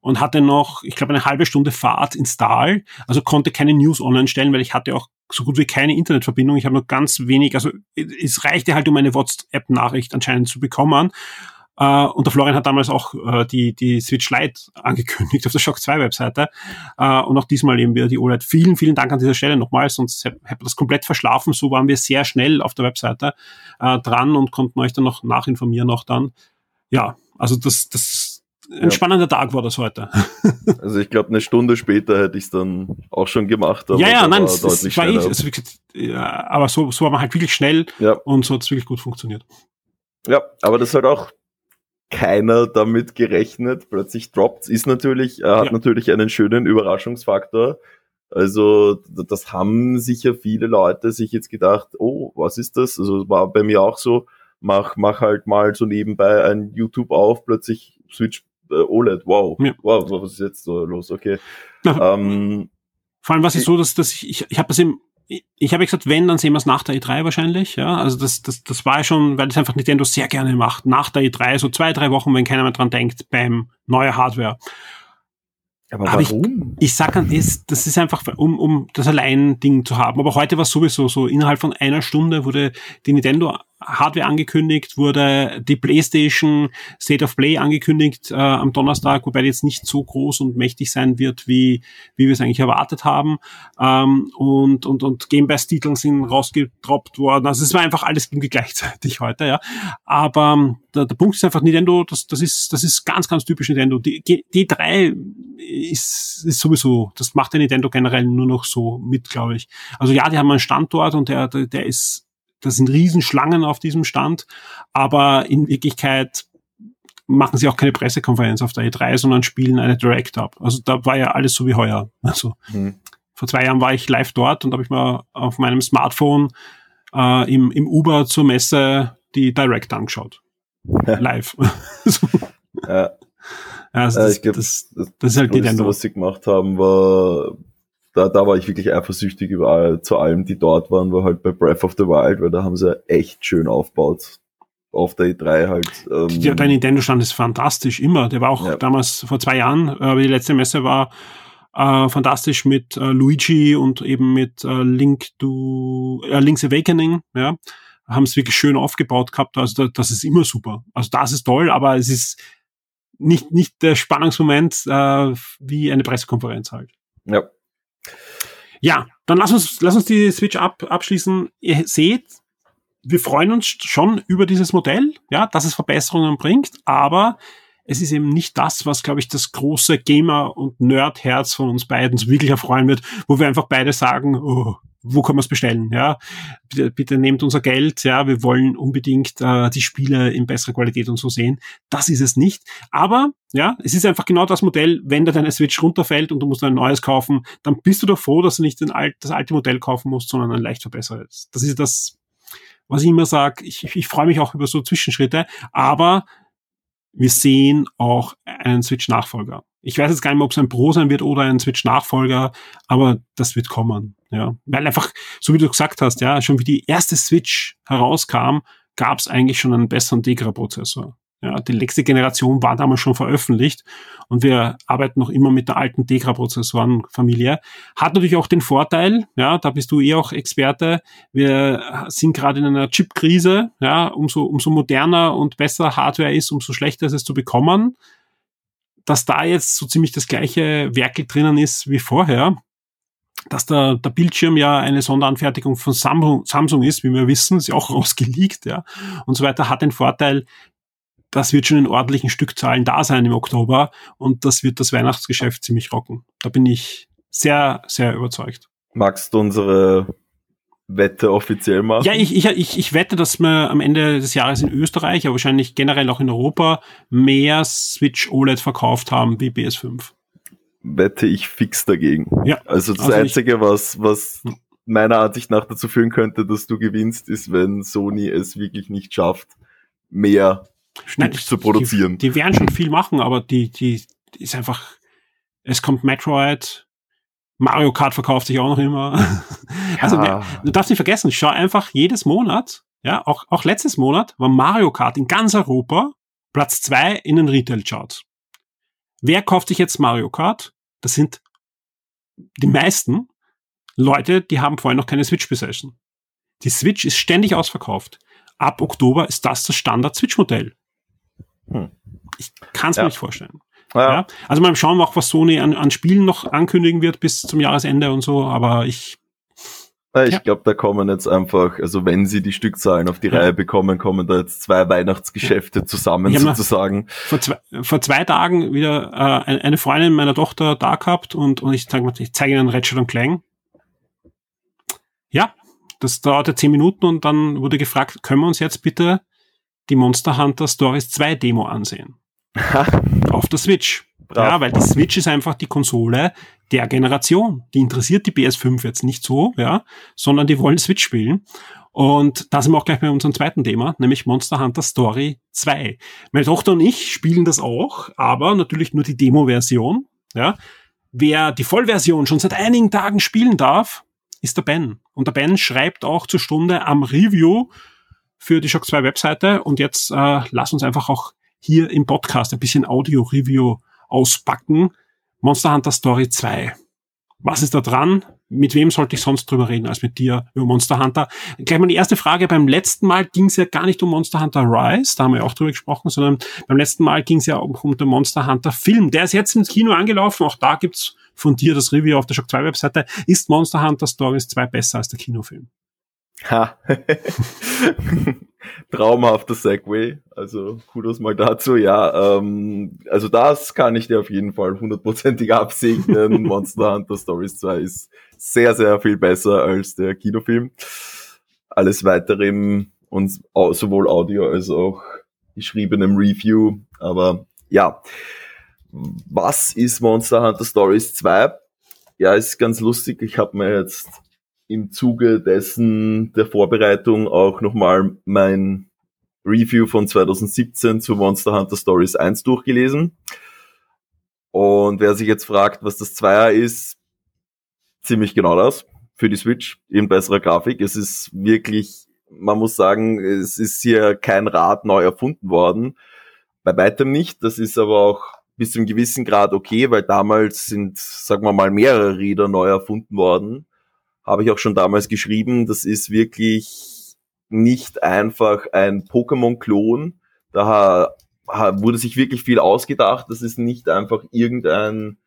und hatte noch, ich glaube, eine halbe Stunde Fahrt ins Tal, also konnte keine News online stellen, weil ich hatte auch so gut wie keine Internetverbindung. Ich habe nur ganz wenig, also es reichte halt, um eine WhatsApp-Nachricht anscheinend zu bekommen. Uh, und der Florian hat damals auch uh, die, die Switch Lite angekündigt auf der Shock 2 Webseite. Uh, und auch diesmal eben wieder die OLED. Vielen, vielen Dank an dieser Stelle nochmal, sonst hätte ich das komplett verschlafen. So waren wir sehr schnell auf der Webseite dran und konnten euch dann noch nachinformieren auch dann. Ja, also das, das ein ja. spannender Tag war das heute. also ich glaube, eine Stunde später hätte ich es dann auch schon gemacht. ja, ja, nein, es, war eh, also, ja, aber so, so war man halt wirklich schnell ja. und so hat es wirklich gut funktioniert. Ja, aber das halt auch keiner damit gerechnet. Plötzlich droppt ist natürlich, er hat natürlich einen schönen Überraschungsfaktor. Also das haben sicher viele Leute sich jetzt gedacht, oh, was ist das? Also war bei mir auch so, mach, mach halt mal so nebenbei ein YouTube auf, plötzlich Switch äh, OLED, wow, ja. wow, was ist jetzt so los? Okay. Ähm, Vor allem was ist so, dass, dass ich, ich, ich habe das im ich habe gesagt, wenn, dann sehen wir es nach der E3 wahrscheinlich. Ja, also das, das, das war schon, weil das einfach Nintendo sehr gerne macht. Nach der E3, so zwei, drei Wochen, wenn keiner mehr dran denkt, beim neue Hardware. Aber warum? Ich, ich sag an, ist, das ist einfach, um, um das Allein-Ding zu haben. Aber heute war es sowieso so, innerhalb von einer Stunde wurde die Nintendo Hardware angekündigt, wurde die PlayStation State of Play angekündigt äh, am Donnerstag, wobei die jetzt nicht so groß und mächtig sein wird, wie, wie wir es eigentlich erwartet haben. Ähm, und, und, und Game Pass-Titeln sind rausgedroppt worden. Also es war einfach alles irgendwie gleichzeitig heute, ja. Aber ähm, der, der Punkt ist einfach, Nintendo, das, das ist, das ist ganz, ganz typisch Nintendo. Die, die 3 ist, ist sowieso, das macht der Nintendo generell nur noch so mit, glaube ich. Also ja, die haben einen Standort und der, der, der ist das sind Riesenschlangen auf diesem Stand, aber in Wirklichkeit machen sie auch keine Pressekonferenz auf der E3, sondern spielen eine Direct ab. Also da war ja alles so wie heuer. Also mhm. vor zwei Jahren war ich live dort und habe ich mal auf meinem Smartphone äh, im, im Uber zur Messe die Direct angeschaut. live. ja. Also das, ich glaube, das, das, das, ist halt die was sie gemacht haben, war da, da war ich wirklich eifersüchtig überall zu allem, die dort waren, war halt bei Breath of the Wild, weil da haben sie echt schön aufgebaut. Auf der E3 halt. Ähm, ja, der Nintendo-Stand ist fantastisch, immer. Der war auch ja. damals vor zwei Jahren, äh, aber die letzte Messe war äh, fantastisch mit äh, Luigi und eben mit äh, Link to äh, Link's Awakening, ja. Haben es wirklich schön aufgebaut gehabt. Also da, das ist immer super. Also das ist toll, aber es ist nicht, nicht der Spannungsmoment äh, wie eine Pressekonferenz halt. Ja, ja, dann lass uns, lass uns die Switch ab, abschließen. Ihr seht, wir freuen uns schon über dieses Modell, ja, dass es Verbesserungen bringt, aber es ist eben nicht das, was, glaube ich, das große Gamer- und Nerd-Herz von uns beiden so wirklich erfreuen wird, wo wir einfach beide sagen, oh, wo kann man es bestellen? Ja, bitte, bitte nehmt unser Geld. Ja, wir wollen unbedingt äh, die Spiele in besserer Qualität und so sehen. Das ist es nicht. Aber ja, es ist einfach genau das Modell. Wenn da deine Switch runterfällt und du musst ein neues kaufen, dann bist du doch froh, dass du nicht den alt, das alte Modell kaufen musst, sondern ein leicht verbessertes. Das ist das, was ich immer sage. Ich, ich, ich freue mich auch über so Zwischenschritte, aber wir sehen auch einen Switch-Nachfolger. Ich weiß jetzt gar nicht mehr, ob es ein Pro sein wird oder ein Switch-Nachfolger, aber das wird kommen. Ja, weil einfach, so wie du gesagt hast, ja, schon wie die erste Switch herauskam, gab es eigentlich schon einen besseren Tegra-Prozessor. Ja, die letzte Generation war damals schon veröffentlicht und wir arbeiten noch immer mit der alten Tegra-Prozessoren-Familie. Hat natürlich auch den Vorteil, ja, da bist du eh auch Experte. Wir sind gerade in einer Chip-Krise, ja, umso, umso moderner und besser Hardware ist, umso schlechter ist es zu bekommen dass da jetzt so ziemlich das gleiche Werkel drinnen ist wie vorher, dass der, der Bildschirm ja eine Sonderanfertigung von Samsung, Samsung ist, wie wir wissen, ist ja auch rausgeleakt, ja, und so weiter, hat den Vorteil, das wird schon in ordentlichen Stückzahlen da sein im Oktober und das wird das Weihnachtsgeschäft ziemlich rocken. Da bin ich sehr, sehr überzeugt. Magst du unsere Wette offiziell machen? Ja, ich, ich, ich, ich wette, dass wir am Ende des Jahres in Österreich, aber wahrscheinlich generell auch in Europa, mehr Switch OLED verkauft haben wie PS5. Wette ich fix dagegen. Ja. Also das also Einzige, ich, was, was meiner Ansicht nach dazu führen könnte, dass du gewinnst, ist, wenn Sony es wirklich nicht schafft, mehr Nein, zu produzieren. Die, die werden schon viel machen, aber die, die ist einfach, es kommt Metroid, Mario Kart verkauft sich auch noch immer. Ja. Also du darfst nicht vergessen, schau einfach jedes Monat Ja, auch, auch letztes Monat war Mario Kart in ganz Europa Platz zwei in den Retail-Charts. Wer kauft sich jetzt Mario Kart? Das sind die meisten Leute, die haben vorher noch keine Switch besessen. Die Switch ist ständig ausverkauft. Ab Oktober ist das das Standard-Switch-Modell. Hm. Ich kann es ja. mir nicht vorstellen. Ja. ja. Also mal schauen, auch was Sony an, an Spielen noch ankündigen wird bis zum Jahresende und so, aber ich ich ja. glaube, da kommen jetzt einfach, also wenn sie die Stückzahlen auf die ja. Reihe bekommen, kommen da jetzt zwei Weihnachtsgeschäfte zusammen sozusagen. Vor zwei, vor zwei Tagen wieder äh, eine Freundin meiner Tochter da gehabt und, und ich sage ich zeige ihnen Ratchet und Clank. Ja, das dauerte zehn Minuten und dann wurde gefragt, können wir uns jetzt bitte die Monster Hunter Stories 2 Demo ansehen? auf der Switch. Brav. Ja, weil die Switch ist einfach die Konsole der Generation. Die interessiert die PS5 jetzt nicht so, ja, sondern die wollen Switch spielen. Und da sind wir auch gleich bei unserem zweiten Thema, nämlich Monster Hunter Story 2. Meine Tochter und ich spielen das auch, aber natürlich nur die Demo-Version. Ja. Wer die Vollversion schon seit einigen Tagen spielen darf, ist der Ben. Und der Ben schreibt auch zur Stunde am Review für die Shock 2 Webseite. Und jetzt äh, lass uns einfach auch hier im Podcast ein bisschen Audio-Review auspacken. Monster Hunter Story 2. Was ist da dran? Mit wem sollte ich sonst drüber reden als mit dir über Monster Hunter? Gleich mal die erste Frage. Beim letzten Mal ging es ja gar nicht um Monster Hunter Rise, da haben wir auch drüber gesprochen, sondern beim letzten Mal ging es ja um, um den Monster Hunter Film. Der ist jetzt ins Kino angelaufen. Auch da gibt's von dir das Review auf der Shock 2 Webseite. Ist Monster Hunter Stories 2 besser als der Kinofilm? Ha. Traumhafter Segway. Also Kudos mal dazu. Ja, ähm, also das kann ich dir auf jeden Fall hundertprozentig absegnen. Monster Hunter Stories 2 ist sehr, sehr viel besser als der Kinofilm. Alles weitere im, und sowohl Audio als auch geschriebenem Review. Aber ja, was ist Monster Hunter Stories 2? Ja, ist ganz lustig. Ich habe mir jetzt im Zuge dessen der Vorbereitung auch nochmal mein Review von 2017 zu Monster Hunter Stories 1 durchgelesen. Und wer sich jetzt fragt, was das Zweier ist, ziemlich genau das für die Switch in besserer Grafik. Es ist wirklich, man muss sagen, es ist hier kein Rad neu erfunden worden. Bei weitem nicht. Das ist aber auch bis zu einem gewissen Grad okay, weil damals sind, sagen wir mal, mehrere Räder neu erfunden worden habe ich auch schon damals geschrieben, das ist wirklich nicht einfach ein Pokémon-Klon. Da wurde sich wirklich viel ausgedacht. Das ist nicht einfach irgendein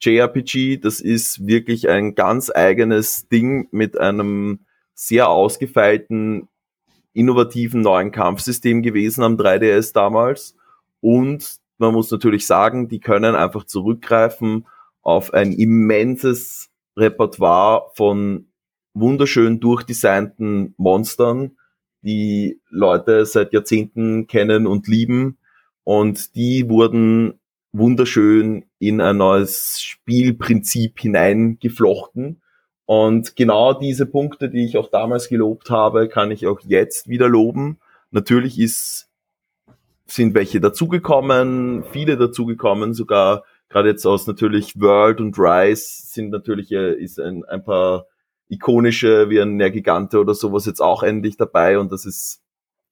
JRPG. Das ist wirklich ein ganz eigenes Ding mit einem sehr ausgefeilten, innovativen neuen Kampfsystem gewesen am 3DS damals. Und man muss natürlich sagen, die können einfach zurückgreifen auf ein immenses Repertoire von wunderschön durchdesignten Monstern, die Leute seit Jahrzehnten kennen und lieben. Und die wurden wunderschön in ein neues Spielprinzip hineingeflochten. Und genau diese Punkte, die ich auch damals gelobt habe, kann ich auch jetzt wieder loben. Natürlich ist, sind welche dazugekommen, viele dazugekommen, sogar gerade jetzt aus natürlich World und Rise sind natürlich äh, ist ein, ein paar ikonische wie ein Nergigante oder sowas jetzt auch endlich dabei und das ist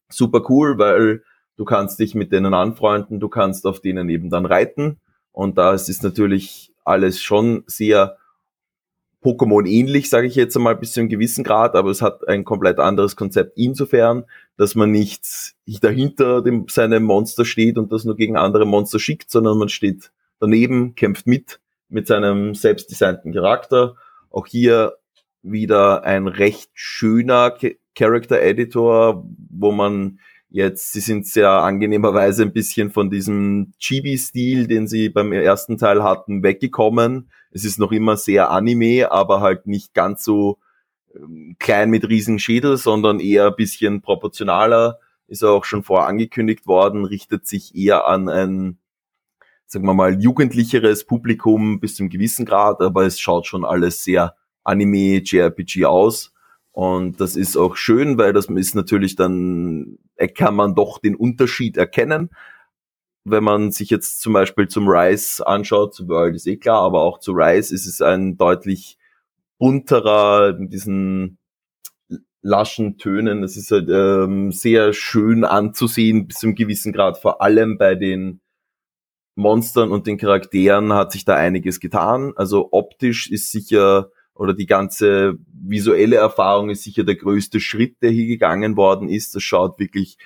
super cool, weil du kannst dich mit denen anfreunden, du kannst auf denen eben dann reiten und da ist es natürlich alles schon sehr Pokémon ähnlich, sage ich jetzt einmal bis zu einem gewissen Grad, aber es hat ein komplett anderes Konzept insofern, dass man nicht dahinter dem, seinem Monster steht und das nur gegen andere Monster schickt, sondern man steht daneben, kämpft mit mit seinem selbstdesignten Charakter. Auch hier wieder ein recht schöner Character Editor, wo man jetzt, sie sind sehr angenehmerweise ein bisschen von diesem Chibi-Stil, den sie beim ersten Teil hatten, weggekommen. Es ist noch immer sehr Anime, aber halt nicht ganz so ähm, klein mit riesigen Schädel, sondern eher ein bisschen proportionaler. Ist auch schon vorher angekündigt worden, richtet sich eher an ein sagen wir mal, jugendlicheres Publikum bis zum gewissen Grad, aber es schaut schon alles sehr Anime, JRPG aus. Und das ist auch schön, weil das ist natürlich dann, kann man doch den Unterschied erkennen. Wenn man sich jetzt zum Beispiel zum Rise anschaut, zu World ist eh klar, aber auch zu Rise ist es ein deutlich bunterer, diesen laschen Tönen. Es ist halt ähm, sehr schön anzusehen bis zu einem gewissen Grad. Vor allem bei den Monstern und den Charakteren hat sich da einiges getan. Also optisch ist sicher oder die ganze visuelle Erfahrung ist sicher der größte Schritt, der hier gegangen worden ist. Das schaut wirklich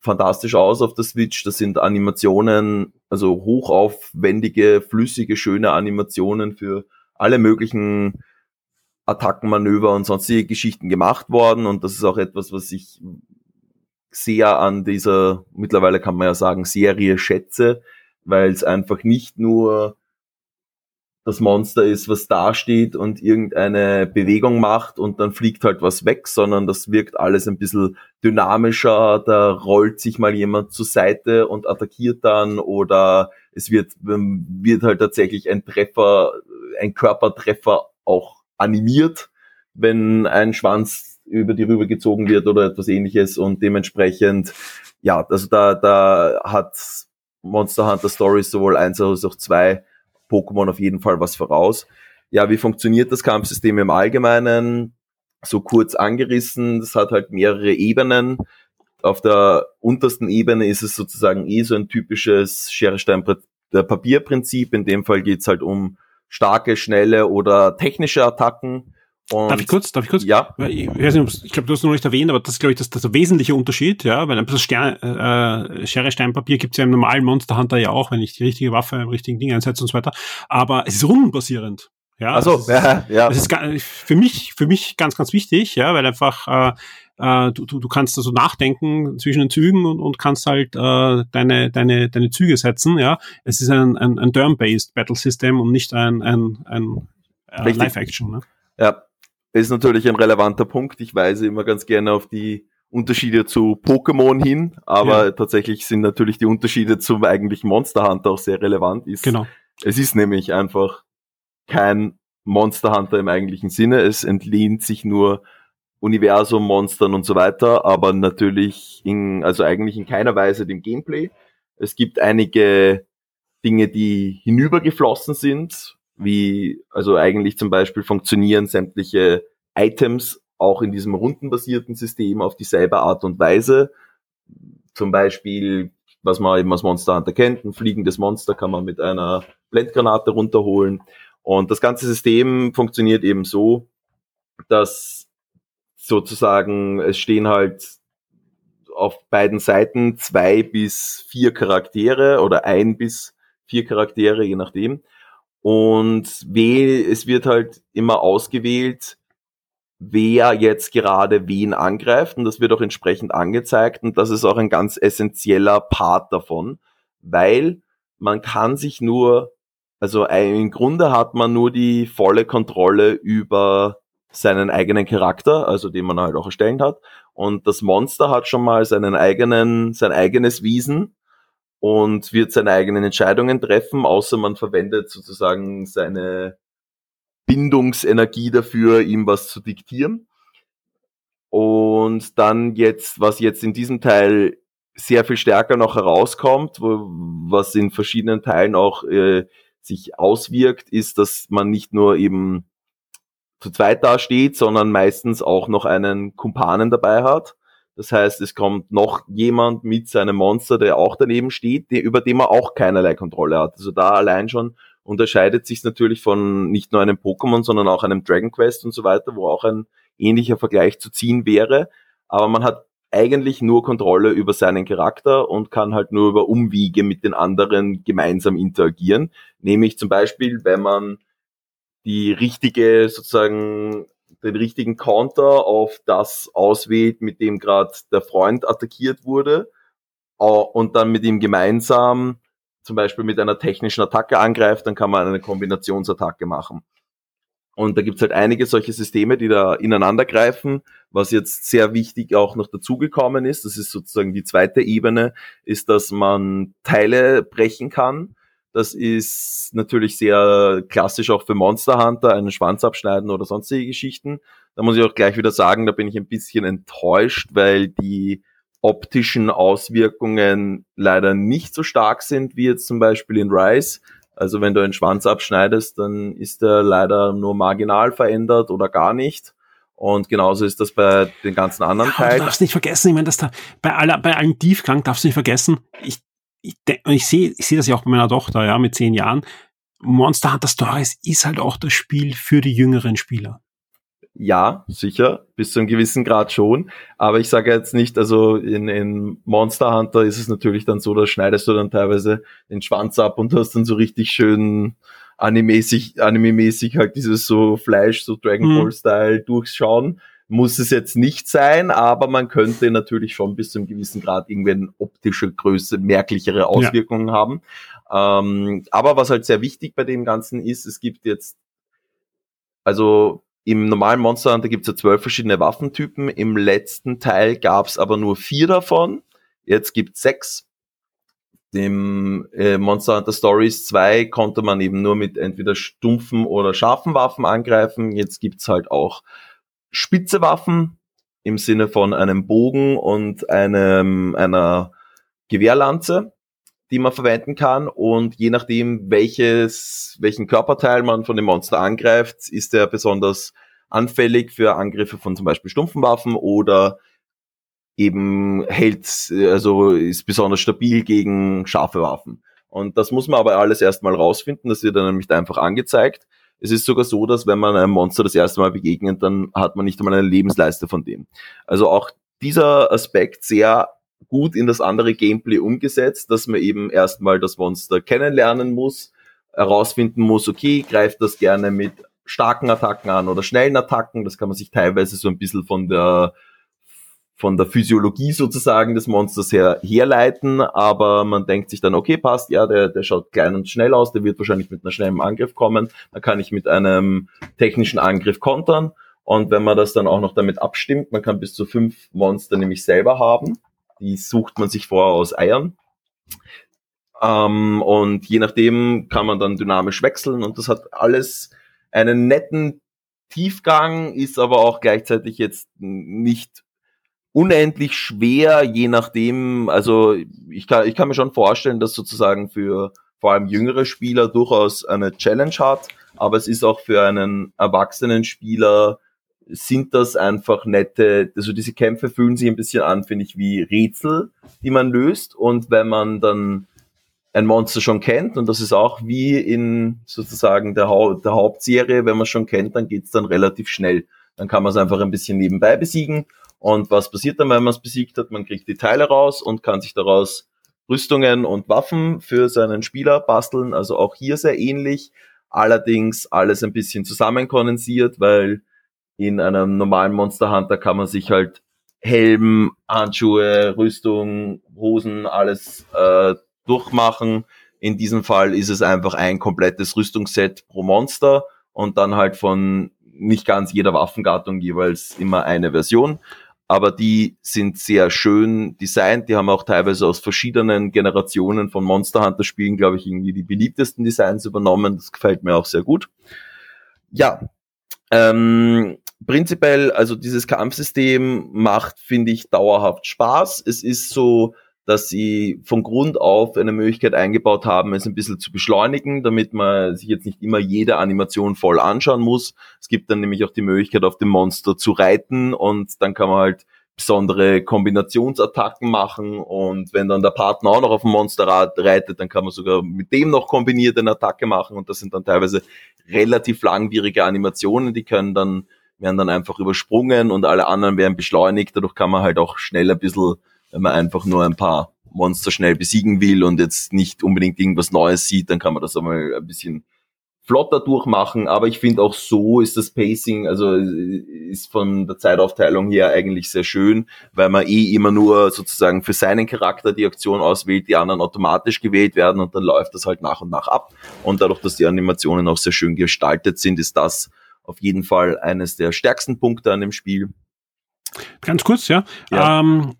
fantastisch aus auf der Switch. Das sind Animationen, also hochaufwendige, flüssige, schöne Animationen für alle möglichen Attackenmanöver und sonstige Geschichten gemacht worden. Und das ist auch etwas, was ich sehr an dieser, mittlerweile kann man ja sagen, Serie schätze, weil es einfach nicht nur das Monster ist, was da steht und irgendeine Bewegung macht und dann fliegt halt was weg, sondern das wirkt alles ein bisschen dynamischer, da rollt sich mal jemand zur Seite und attackiert dann oder es wird, wird halt tatsächlich ein Treffer, ein Körpertreffer auch animiert, wenn ein Schwanz über die Rübe gezogen wird oder etwas ähnliches und dementsprechend, ja, also da, da hat Monster Hunter Stories sowohl eins als auch zwei Pokémon auf jeden Fall was voraus. Ja, wie funktioniert das Kampfsystem im Allgemeinen? So kurz angerissen, das hat halt mehrere Ebenen. Auf der untersten Ebene ist es sozusagen eh so ein typisches Schere-Stein-Papier-Prinzip. In dem Fall geht's halt um starke, schnelle oder technische Attacken. Und darf ich kurz, darf ich kurz? Ja. Ich, ich glaube, du hast es noch nicht erwähnt, aber das ist, glaube ich, das, das der wesentliche Unterschied, ja, weil ein bisschen Stern, äh, Schere, Stein, Papier gibt es ja im normalen Monster Hunter ja auch, wenn ich die richtige Waffe im richtigen Ding einsetze und so weiter. Aber es ist rundenbasierend. Ja, also ja, ja. Das ist für mich, für mich ganz, ganz wichtig, ja, weil einfach äh, äh, du, du, du kannst also nachdenken zwischen den Zügen und, und kannst halt äh, deine, deine, deine Züge setzen, ja. Es ist ein, ein, ein Turn-based Battle System und nicht ein, ein, ein äh, Live-Action. Ne? Ja, ist natürlich ein relevanter Punkt. Ich weise immer ganz gerne auf die Unterschiede zu Pokémon hin, aber ja. tatsächlich sind natürlich die Unterschiede zum eigentlichen Monster Hunter auch sehr relevant. Ist, genau. Es ist nämlich einfach kein Monster Hunter im eigentlichen Sinne. Es entlehnt sich nur Universum, Monstern und so weiter, aber natürlich in, also eigentlich in keiner Weise dem Gameplay. Es gibt einige Dinge, die hinübergeflossen sind, wie, also eigentlich zum Beispiel funktionieren sämtliche Items auch in diesem rundenbasierten System auf dieselbe Art und Weise. Zum Beispiel, was man eben als Monster Hunter kennt, ein fliegendes Monster kann man mit einer Blendgranate runterholen. Und das ganze System funktioniert eben so, dass sozusagen es stehen halt auf beiden Seiten zwei bis vier Charaktere oder ein bis vier Charaktere, je nachdem. Und we, es wird halt immer ausgewählt, wer jetzt gerade wen angreift. Und das wird auch entsprechend angezeigt. Und das ist auch ein ganz essentieller Part davon, weil man kann sich nur also im Grunde hat man nur die volle Kontrolle über seinen eigenen Charakter, also den man halt auch erstellen hat. Und das Monster hat schon mal seinen eigenen, sein eigenes Wiesen und wird seine eigenen Entscheidungen treffen, außer man verwendet sozusagen seine Bindungsenergie dafür, ihm was zu diktieren. Und dann jetzt, was jetzt in diesem Teil sehr viel stärker noch herauskommt, wo, was in verschiedenen Teilen auch äh, sich auswirkt, ist, dass man nicht nur eben zu zweit dasteht, sondern meistens auch noch einen Kumpanen dabei hat. Das heißt, es kommt noch jemand mit seinem Monster, der auch daneben steht, der, über den man auch keinerlei Kontrolle hat. Also da allein schon unterscheidet sich natürlich von nicht nur einem Pokémon, sondern auch einem Dragon Quest und so weiter, wo auch ein ähnlicher Vergleich zu ziehen wäre. Aber man hat eigentlich nur Kontrolle über seinen Charakter und kann halt nur über Umwege mit den anderen gemeinsam interagieren. Nämlich zum Beispiel, wenn man die richtige, sozusagen, den richtigen Counter auf das auswählt, mit dem gerade der Freund attackiert wurde und dann mit ihm gemeinsam zum Beispiel mit einer technischen Attacke angreift, dann kann man eine Kombinationsattacke machen. Und da gibt's halt einige solche Systeme, die da ineinander greifen. Was jetzt sehr wichtig auch noch dazugekommen ist, das ist sozusagen die zweite Ebene, ist, dass man Teile brechen kann. Das ist natürlich sehr klassisch auch für Monster Hunter, einen Schwanz abschneiden oder sonstige Geschichten. Da muss ich auch gleich wieder sagen, da bin ich ein bisschen enttäuscht, weil die optischen Auswirkungen leider nicht so stark sind wie jetzt zum Beispiel in Rise. Also wenn du einen Schwanz abschneidest, dann ist er leider nur marginal verändert oder gar nicht. Und genauso ist das bei den ganzen anderen Ja, Teilen. Du darfst nicht vergessen, ich meine, dass da bei aller, bei allem Tiefgang darfst du nicht vergessen, ich, ich, ich sehe, ich sehe das ja auch bei meiner Tochter, ja, mit zehn Jahren. Monster Hunter Stories ist halt auch das Spiel für die jüngeren Spieler. Ja, sicher, bis zu einem gewissen Grad schon. Aber ich sage jetzt nicht, also in, in Monster Hunter ist es natürlich dann so, da schneidest du dann teilweise den Schwanz ab und hast dann so richtig schön anime-mäßig, anime-mäßig halt dieses so Fleisch, so Dragon Mhm. Ball Style durchschauen. Muss es jetzt nicht sein, aber man könnte natürlich schon bis zu einem gewissen Grad irgendwie eine optische Größe, merklichere Auswirkungen haben. Ähm, aber was halt sehr wichtig bei dem Ganzen ist, es gibt jetzt, also im normalen Monster Hunter gibt es ja zwölf verschiedene Waffentypen. Im letzten Teil gab es aber nur vier davon. Jetzt gibt sechs. Dem äh, Monster Hunter Stories 2 konnte man eben nur mit entweder stumpfen oder scharfen Waffen angreifen. Jetzt gibt's halt auch spitze Waffen im Sinne von einem Bogen und einem, einer Gewehrlanze, die man verwenden kann. Und je nachdem, welches, welchen Körperteil man von dem Monster angreift, ist er besonders anfällig für Angriffe von zum Beispiel stumpfen Waffen oder eben hält, also ist besonders stabil gegen scharfe Waffen. Und das muss man aber alles erstmal rausfinden, das wird dann nämlich einfach angezeigt. Es ist sogar so, dass wenn man einem Monster das erste Mal begegnet, dann hat man nicht einmal eine Lebensleiste von dem. Also auch dieser Aspekt sehr gut in das andere Gameplay umgesetzt, dass man eben erstmal das Monster kennenlernen muss, herausfinden muss, okay, greift das gerne mit starken Attacken an oder schnellen Attacken. Das kann man sich teilweise so ein bisschen von der von der Physiologie sozusagen des Monsters her herleiten, aber man denkt sich dann, okay, passt, ja, der, der schaut klein und schnell aus, der wird wahrscheinlich mit einer schnellen Angriff kommen, dann kann ich mit einem technischen Angriff kontern und wenn man das dann auch noch damit abstimmt, man kann bis zu fünf Monster nämlich selber haben, die sucht man sich vorher aus Eiern. Ähm, und je nachdem kann man dann dynamisch wechseln und das hat alles einen netten Tiefgang, ist aber auch gleichzeitig jetzt nicht unendlich schwer, je nachdem, also ich kann, ich kann mir schon vorstellen, dass sozusagen für vor allem jüngere Spieler durchaus eine Challenge hat, aber es ist auch für einen erwachsenen Spieler sind das einfach nette, also diese Kämpfe fühlen sich ein bisschen an, finde ich, wie Rätsel, die man löst. Und wenn man dann ein Monster schon kennt und das ist auch wie in sozusagen der, Hau der Hauptserie, wenn man es schon kennt, dann geht's dann relativ schnell. Dann kann man es einfach ein bisschen nebenbei besiegen und was passiert dann, wenn man es besiegt hat? Man kriegt die Teile raus und kann sich daraus Rüstungen und Waffen für seinen Spieler basteln. Also auch hier sehr ähnlich. Allerdings alles ein bisschen zusammenkondensiert, weil in einem normalen Monster Hunter kann man sich halt Helm, Handschuhe, Rüstung, Hosen, alles äh, durchmachen. In diesem Fall ist es einfach ein komplettes Rüstungsset pro Monster und dann halt von nicht ganz jeder Waffengattung jeweils immer eine Version aber die sind sehr schön designt. Die haben auch teilweise aus verschiedenen Generationen von Monster Hunter Spielen, glaube ich, irgendwie die beliebtesten Designs übernommen. Das gefällt mir auch sehr gut. Ja, ähm, prinzipiell, also dieses Kampfsystem macht, finde ich, dauerhaft Spaß. Es ist so, dass sie von Grund auf eine Möglichkeit eingebaut haben, es ein bisschen zu beschleunigen, damit man sich jetzt nicht immer jede Animation voll anschauen muss. Es gibt dann nämlich auch die Möglichkeit, auf dem Monster zu reiten und dann kann man halt besondere Kombinationsattacken machen und wenn dann der Partner auch noch auf dem Monster reitet, dann kann man sogar mit dem noch kombiniert eine Attacke machen und das sind dann teilweise relativ langwierige Animationen, die können dann, werden dann einfach übersprungen und alle anderen werden beschleunigt, dadurch kann man halt auch schnell ein bisschen wenn man einfach nur ein paar Monster schnell besiegen will und jetzt nicht unbedingt irgendwas Neues sieht, dann kann man das einmal ein bisschen flotter durchmachen. Aber ich finde auch so ist das Pacing, also ist von der Zeitaufteilung her eigentlich sehr schön, weil man eh immer nur sozusagen für seinen Charakter die Aktion auswählt, die anderen automatisch gewählt werden und dann läuft das halt nach und nach ab. Und dadurch, dass die Animationen auch sehr schön gestaltet sind, ist das auf jeden Fall eines der stärksten Punkte an dem Spiel. Ganz kurz, ja. Ja. Ähm,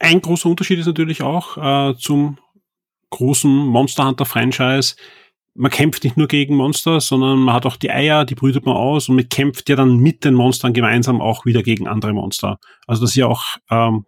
ein großer Unterschied ist natürlich auch äh, zum großen Monster Hunter Franchise. Man kämpft nicht nur gegen Monster, sondern man hat auch die Eier, die brütet man aus und man kämpft ja dann mit den Monstern gemeinsam auch wieder gegen andere Monster. Also das ist ja auch ähm,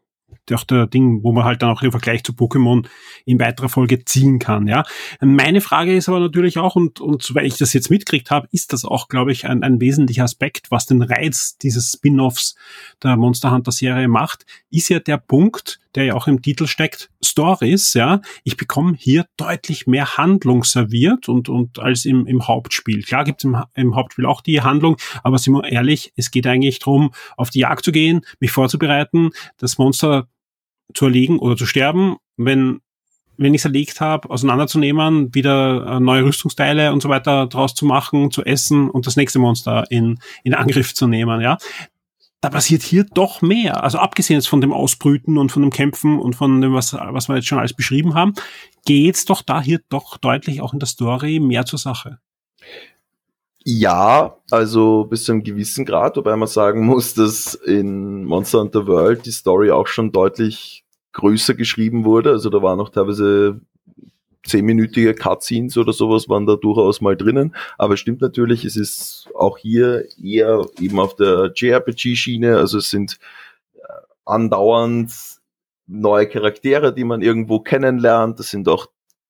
auch der Ding, wo man halt dann auch den Vergleich zu Pokémon in weiterer Folge ziehen kann, ja. Meine Frage ist aber natürlich auch, und, und soweit ich das jetzt mitkriegt habe, ist das auch, glaube ich, ein, ein wesentlicher Aspekt, was den Reiz dieses Spin-offs der Monster Hunter Serie macht, ist ja der Punkt, der ja auch im Titel steckt, Stories, ja. Ich bekomme hier deutlich mehr Handlung serviert und, und als im, im Hauptspiel. Klar gibt's im, im Hauptspiel auch die Handlung, aber sind wir ehrlich, es geht eigentlich darum, auf die Jagd zu gehen, mich vorzubereiten, das Monster zu erlegen oder zu sterben. Wenn wenn ich es erlegt habe, auseinanderzunehmen, wieder äh, neue Rüstungsteile und so weiter draus zu machen, zu essen und das nächste Monster in, in Angriff zu nehmen, ja da passiert hier doch mehr. Also abgesehen jetzt von dem Ausbrüten und von dem Kämpfen und von dem, was, was wir jetzt schon alles beschrieben haben, geht's doch da hier doch deutlich auch in der Story mehr zur Sache. Ja, also bis zu einem gewissen Grad, wobei man sagen muss, dass in Monster Hunter World die Story auch schon deutlich größer geschrieben wurde. Also da waren noch teilweise zehnminütige Cutscenes oder sowas waren da durchaus mal drinnen. Aber es stimmt natürlich, es ist auch hier eher eben auf der JRPG-Schiene. Also es sind äh, andauernd neue Charaktere, die man irgendwo kennenlernt. Das sind auch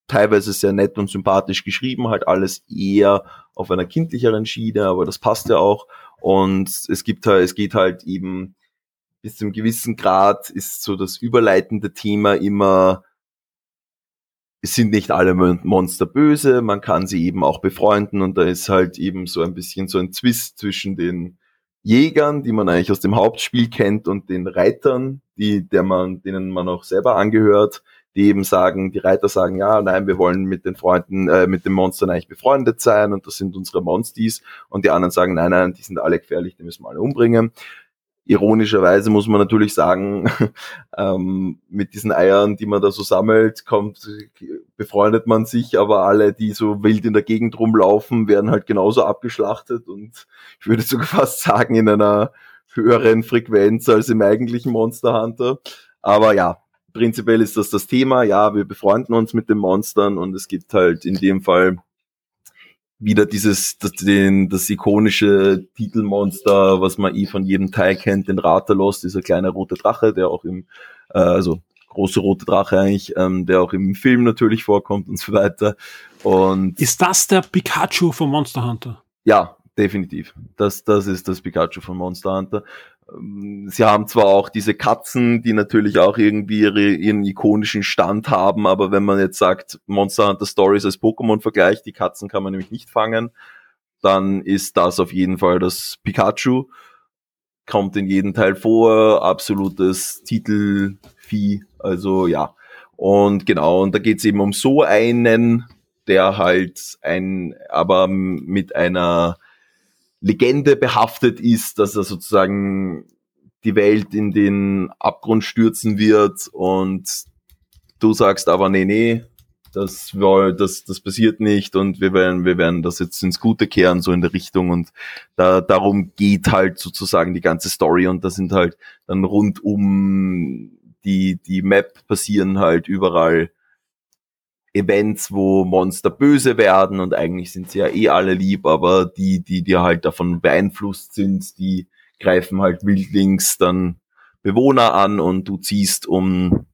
teilweise sehr nett und sympathisch geschrieben, halt alles eher auf einer kindlicheren Schiene, aber das passt ja auch. Und es gibt halt, es geht halt eben bis zu einem gewissen Grad ist so das überleitende Thema immer es sind nicht alle Monster böse, man kann sie eben auch befreunden und da ist halt eben so ein bisschen so ein Zwist zwischen den Jägern, die man eigentlich aus dem Hauptspiel kennt, und den Reitern, die, der man, denen man auch selber angehört, die eben sagen, die Reiter sagen, ja, nein, wir wollen mit den Freunden, äh, mit den Monstern eigentlich befreundet sein und das sind unsere Monsties und die anderen sagen, nein, nein, die sind alle gefährlich, die müssen wir alle umbringen ironischerweise muss man natürlich sagen, ähm, mit diesen Eiern, die man da so sammelt, kommt, befreundet man sich, aber alle, die so wild in der Gegend rumlaufen, werden halt genauso abgeschlachtet und ich würde sogar fast sagen, in einer höheren Frequenz als im eigentlichen Monster Hunter. Aber ja, prinzipiell ist das das Thema. Ja, wir befreunden uns mit den Monstern und es gibt halt in dem Fall wieder dieses, das, den, das ikonische Titelmonster, was man eh von jedem Teil kennt, den Ratalos, dieser kleine rote Drache, der auch im, äh, also große rote Drache eigentlich, ähm, der auch im Film natürlich vorkommt und so weiter. Und ist das der Pikachu von Monster Hunter? Ja, definitiv. Das, das ist das Pikachu von Monster Hunter. Ähm, sie haben zwar auch diese Katzen, die natürlich auch irgendwie ihre, ihren ikonischen Stand haben, aber wenn man jetzt sagt, Monster Hunter Stories als Pokémon vergleicht, die Katzen kann man nämlich nicht fangen, dann ist das auf jeden Fall das Pikachu. Kommt in jedem Teil vor, absolutes Titelvieh, also ja. Und genau, und da geht's eben um so einen, der halt ein, aber mit einer Legende behaftet ist, dass er sozusagen die Welt in den Abgrund stürzen wird und du sagst aber, nee, nee, das, das, das passiert nicht und wir werden, wir werden das jetzt ins Gute kehren, so in der Richtung und da, darum geht halt sozusagen die ganze Story und da sind halt dann rund um die, die Map passieren halt überall Events, wo Monster böse werden und eigentlich sind sie ja eh alle lieb, aber die, die dir halt davon beeinflusst sind, die greifen halt wildlings dann Bewohner an und du ziehst um,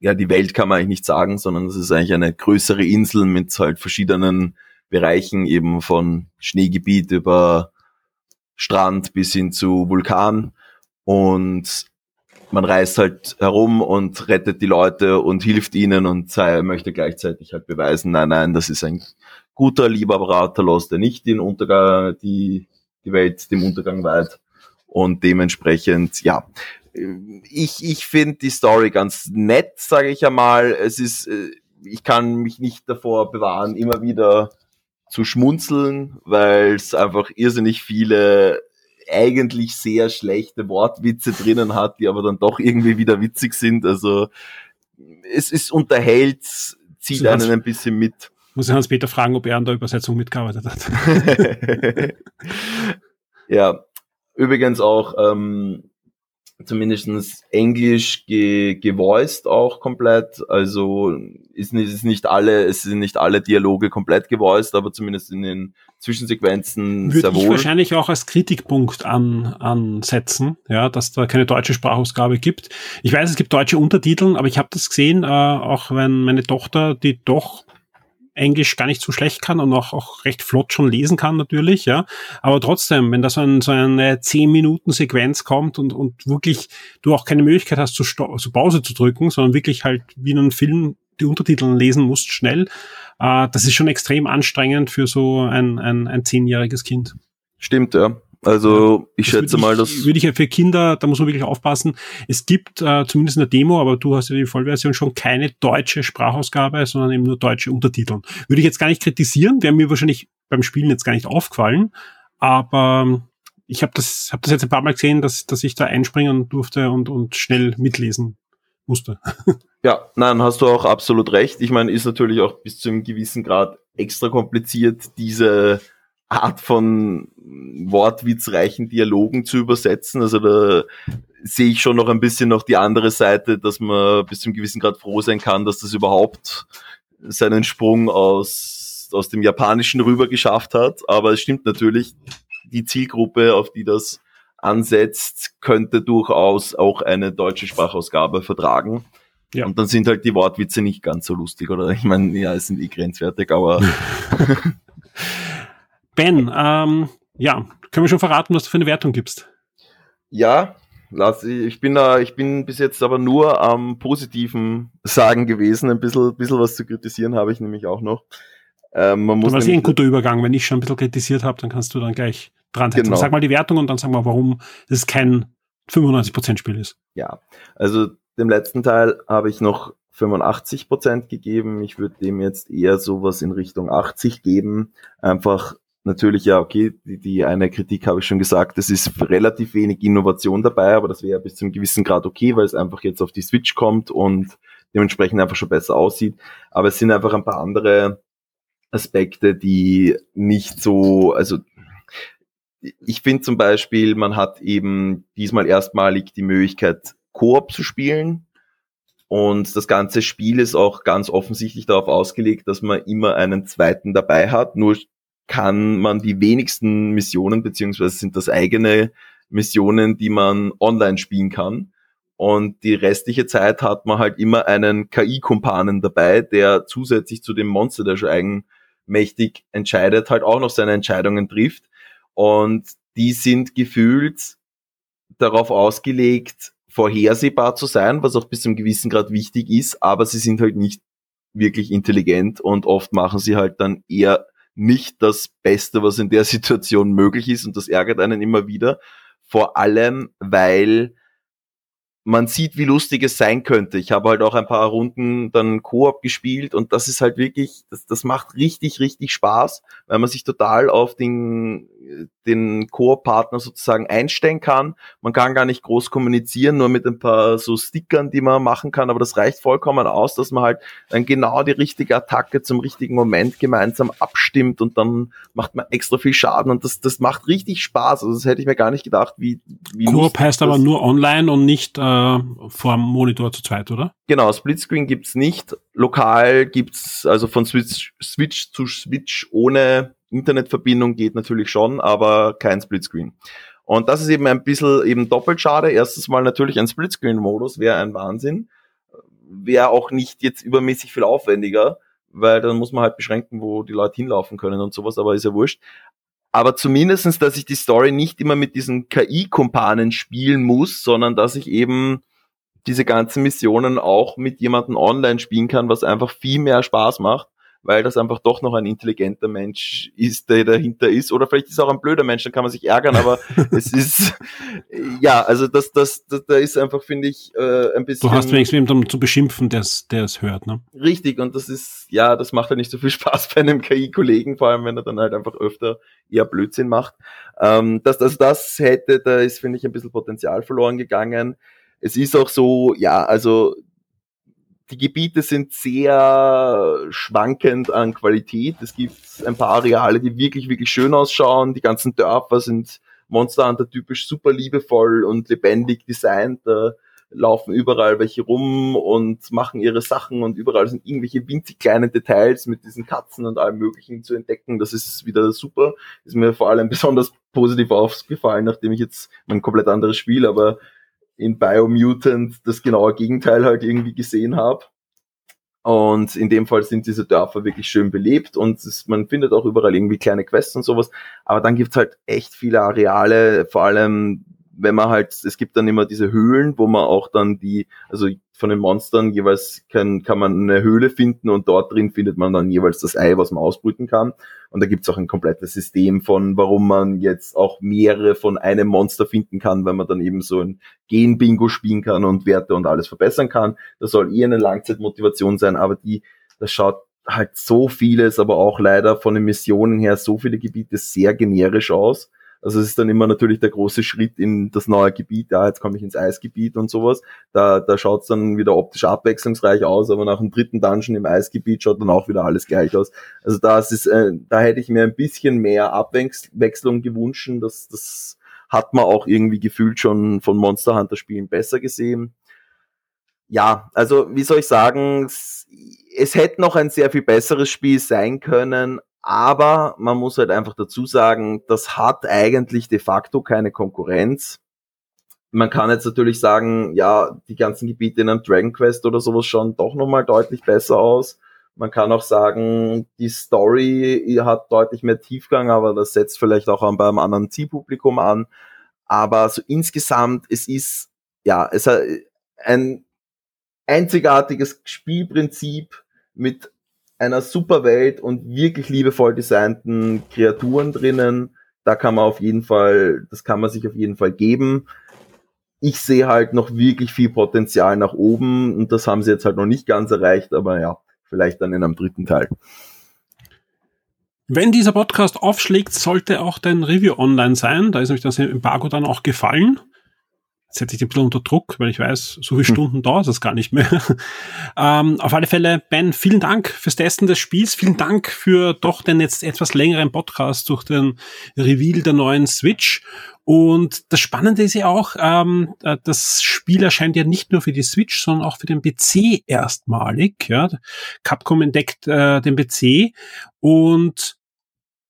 ja, die Welt kann man eigentlich nicht sagen, sondern es ist eigentlich eine größere Insel mit halt verschiedenen Bereichen eben von Schneegebiet über Strand bis hin zu Vulkan. Und man reist halt herum und rettet die Leute und hilft ihnen und sei, möchte gleichzeitig halt beweisen, nein, nein, das ist ein guter, lieber Beraterlos, der nicht den Untergang, die, die Welt dem Untergang weiht. Und dementsprechend, ja, ich, ich finde die Story ganz nett, sage ich einmal. Es ist, äh, ich kann mich nicht davor bewahren, immer wieder zu schmunzeln, weil es einfach irrsinnig viele eigentlich sehr schlechte Wortwitze drinnen hat, die aber dann doch irgendwie wieder witzig sind. Also es ist unterhält, zieht einen ein bisschen mit. Muss ich Hans-Peter fragen, ob er an der Übersetzung mitgearbeitet hat. ja, übrigens auch, ähm, zumindestens Englisch ge gevoiced auch komplett. Also ist nicht, ist nicht alle, es sind nicht alle Dialoge komplett gevoiced, aber zumindest in den Zwischensequenzen Würde sehr ich wohl. wahrscheinlich auch als Kritikpunkt an, ansetzen, ja, dass da keine deutsche Sprachausgabe gibt. Ich weiß, es gibt deutsche Untertitel, aber ich habe das gesehen, äh, auch wenn meine Tochter, die doch Englisch gar nicht so schlecht kann und auch, auch recht flott schon lesen kann natürlich, ja. Aber trotzdem, wenn da so, ein, so eine 10-Minuten-Sequenz kommt und, und wirklich du auch keine Möglichkeit hast, zu, zu Pause zu drücken, sondern wirklich halt wie in einem Film die Untertitel lesen musst schnell, äh, das ist schon extrem anstrengend für so ein, ein, ein zehnjähriges Kind. Stimmt, ja. Also ich Das schätze würde mal, ich, dass Würde ich ja für Kinder, da muss man wirklich aufpassen. Es gibt äh, zumindest in der Demo, aber du hast ja die Vollversion schon keine deutsche Sprachausgabe, sondern eben nur deutsche Untertitel. Würde ich jetzt gar nicht kritisieren, wäre mir wahrscheinlich beim Spielen jetzt gar nicht aufgefallen, aber ähm, ich habe das, hab das jetzt ein paar Mal gesehen, dass, dass ich da einspringen durfte und, und schnell mitlesen musste. Ja, nein, hast du auch absolut recht. Ich meine, ist natürlich auch bis zu einem gewissen Grad extra kompliziert, diese Art von wortwitzreichen Dialogen zu übersetzen. Also da sehe ich schon noch ein bisschen noch die andere Seite, dass man bis zu einem gewissen Grad froh sein kann, dass das überhaupt seinen Sprung aus, aus dem Japanischen rüber geschafft hat. Aber es stimmt natürlich, die Zielgruppe, auf die das ansetzt, könnte durchaus auch eine deutsche Sprachausgabe vertragen. Ja. Und dann sind halt die Wortwitze nicht ganz so lustig, oder? Ich meine, ja, es sind eh grenzwertig, aber Ben, ähm, ja, können wir schon verraten, was du für eine Wertung gibst? ja, lass, ich bin da, ich bin bis jetzt aber nur am positiven Sagen gewesen. Ein bisschen, bisschen was zu kritisieren habe ich nämlich auch noch. Ähm, man muss Das war eh ein guter Übergang. Wenn ich schon ein bisschen kritisiert habe, dann kannst du dann gleich dran. Genau. Sag mal die Wertung und dann sag mal, warum es kein 95% Spiel ist. Ja, also dem letzten Teil habe ich noch 85 Prozent gegeben. Ich würde dem jetzt eher sowas in Richtung 80 geben. Einfach natürlich, ja, okay, die, die eine Kritik habe ich schon gesagt, es ist relativ wenig Innovation dabei, aber das wäre bis zu einem gewissen Grad okay, weil es einfach jetzt auf die Switch kommt und dementsprechend einfach schon besser aussieht. Aber es sind einfach ein paar andere Aspekte, die nicht so, also ich finde zum Beispiel, man hat eben diesmal erstmalig die Möglichkeit, Koop zu spielen. Und das ganze Spiel ist auch ganz offensichtlich darauf ausgelegt, dass man immer einen zweiten dabei hat. Nur kann man die wenigsten Missionen, beziehungsweise sind das eigene Missionen, die man online spielen kann. Und die restliche Zeit hat man halt immer einen KI-Kumpanen dabei, der zusätzlich zu dem Monster, der schon eigenmächtig entscheidet, halt auch noch seine Entscheidungen trifft. Und die sind gefühlt darauf ausgelegt, vorhersehbar zu sein, was auch bis zu einem gewissen Grad wichtig ist, aber sie sind halt nicht wirklich intelligent und oft machen sie halt dann eher nicht das Beste, was in der Situation möglich ist und das ärgert einen immer wieder. Vor allem, weil man sieht, wie lustig es sein könnte. Ich habe halt auch ein paar Runden dann Koop gespielt und das ist halt wirklich, das, das macht richtig, richtig Spaß, weil man sich total auf den, den Koop-Partner sozusagen einstellen kann. Man kann gar nicht groß kommunizieren, nur mit ein paar so Stickern, die man machen kann, aber das reicht vollkommen aus, dass man halt dann genau die richtige Attacke zum richtigen Moment gemeinsam abstimmt und dann macht man extra viel Schaden und das, das macht richtig Spaß. Also das hätte ich mir gar nicht gedacht, wie, wie Coop heißt aber nur online und nicht äh, vor dem Monitor zu zweit, oder? Genau, Splitscreen gibt's nicht. Lokal gibt's also von Switch, Switch zu Switch ohne Internetverbindung geht natürlich schon, aber kein Splitscreen. Und das ist eben ein bisschen eben doppelt schade. Erstens mal natürlich ein Splitscreen-Modus wäre ein Wahnsinn. Wäre auch nicht jetzt übermäßig viel aufwendiger, weil dann muss man halt beschränken, wo die Leute hinlaufen können und sowas, aber ist ja wurscht. Aber zumindestens, dass ich die Story nicht immer mit diesen KI-Kumpanen spielen muss, sondern dass ich eben diese ganzen Missionen auch mit jemandem online spielen kann, was einfach viel mehr Spaß macht, weil das einfach doch noch ein intelligenter Mensch ist, der dahinter ist. Oder vielleicht ist es auch ein blöder Mensch, dann kann man sich ärgern, aber es ist, ja, also das, das, das da ist einfach, finde ich, äh, ein bisschen Du hast wenigstens jemanden zu beschimpfen, der es hört, ne? richtig und das ist, ja, das macht ja nicht so viel Spaß bei einem KI-Kollegen, vor allem wenn er dann halt einfach öfter eher Blödsinn macht. Ähm, dass das das hätte, da ist, finde ich, ein bisschen Potenzial verloren gegangen. Es ist auch so, ja, also die Gebiete sind sehr schwankend an Qualität. Es gibt ein paar Areale, die wirklich, wirklich schön ausschauen. Die ganzen Dörfer sind Monster Hunter typisch super liebevoll und lebendig designt. Da laufen überall welche rum und machen ihre Sachen und überall sind irgendwelche winzig kleinen Details mit diesen Katzen und allem möglichen zu entdecken. Das ist wieder super. Ist mir vor allem besonders positiv aufgefallen, nachdem ich jetzt ein komplett anderes Spiel, aber in Biomutant das genaue Gegenteil halt irgendwie gesehen habe. Und in dem Fall sind diese Dörfer wirklich schön belebt und es, man findet auch überall irgendwie kleine Quests und sowas. Aber dann gibt's halt echt viele Areale, vor allem wenn man halt, es gibt dann immer diese Höhlen, wo man auch dann die, also von den Monstern jeweils kann, kann man eine Höhle finden und dort drin findet man dann jeweils das Ei, was man ausbrüten kann. Und da gibt's auch ein komplettes System von, warum man jetzt auch mehrere von einem Monster finden kann, weil man dann eben so ein Gen-Bingo spielen kann und Werte und alles verbessern kann. Das soll eher eine Langzeitmotivation sein, aber die, das schaut halt so vieles, aber auch leider von den Missionen her so viele Gebiete sehr generisch aus also es ist dann immer natürlich der große Schritt in das neue Gebiet, ja, jetzt komme ich ins Eisgebiet und sowas. Da, da schaut es dann wieder optisch abwechslungsreich aus, aber nach dem dritten Dungeon im Eisgebiet schaut dann auch wieder alles gleich aus. Also das ist, äh, da hätte ich mir ein bisschen mehr Abwechslung gewünscht. Das, das hat man auch irgendwie gefühlt schon von Monster Hunter Spielen besser gesehen. Ja, also wie soll ich sagen, es, es hätte noch ein sehr viel besseres Spiel sein können, aber man muss halt einfach dazu sagen, das hat eigentlich de facto keine Konkurrenz. Man kann jetzt natürlich sagen, ja, die ganzen Gebiete in einem Dragon Quest oder sowas schauen doch nochmal deutlich besser aus. Man kann auch sagen, die Story hat deutlich mehr Tiefgang, aber das setzt vielleicht auch an beim anderen Zielpublikum an. Aber so insgesamt, es ist, ja, es hat ein einzigartiges Spielprinzip mit einer super Welt und wirklich liebevoll designten Kreaturen drinnen. Da kann man auf jeden Fall, das kann man sich auf jeden Fall geben. Ich sehe halt noch wirklich viel Potenzial nach oben und das haben sie jetzt halt noch nicht ganz erreicht, aber ja, vielleicht dann in einem dritten Teil. Wenn dieser Podcast aufschlägt, sollte auch dein Review online sein. Da ist nämlich das Embargo dann auch gefallen setze ich den ein bisschen unter Druck, weil ich weiß, so viele hm. Stunden hm. dauert es gar nicht mehr. ähm, auf alle Fälle, Ben, vielen Dank fürs Testen des Spiels. Vielen Dank für doch den jetzt etwas längeren Podcast durch den Reveal der neuen Switch. Und das Spannende ist ja auch, ähm, äh, das Spiel erscheint ja nicht nur für die Switch, sondern auch für den PC erstmalig. Ja. Capcom entdeckt äh, den PC und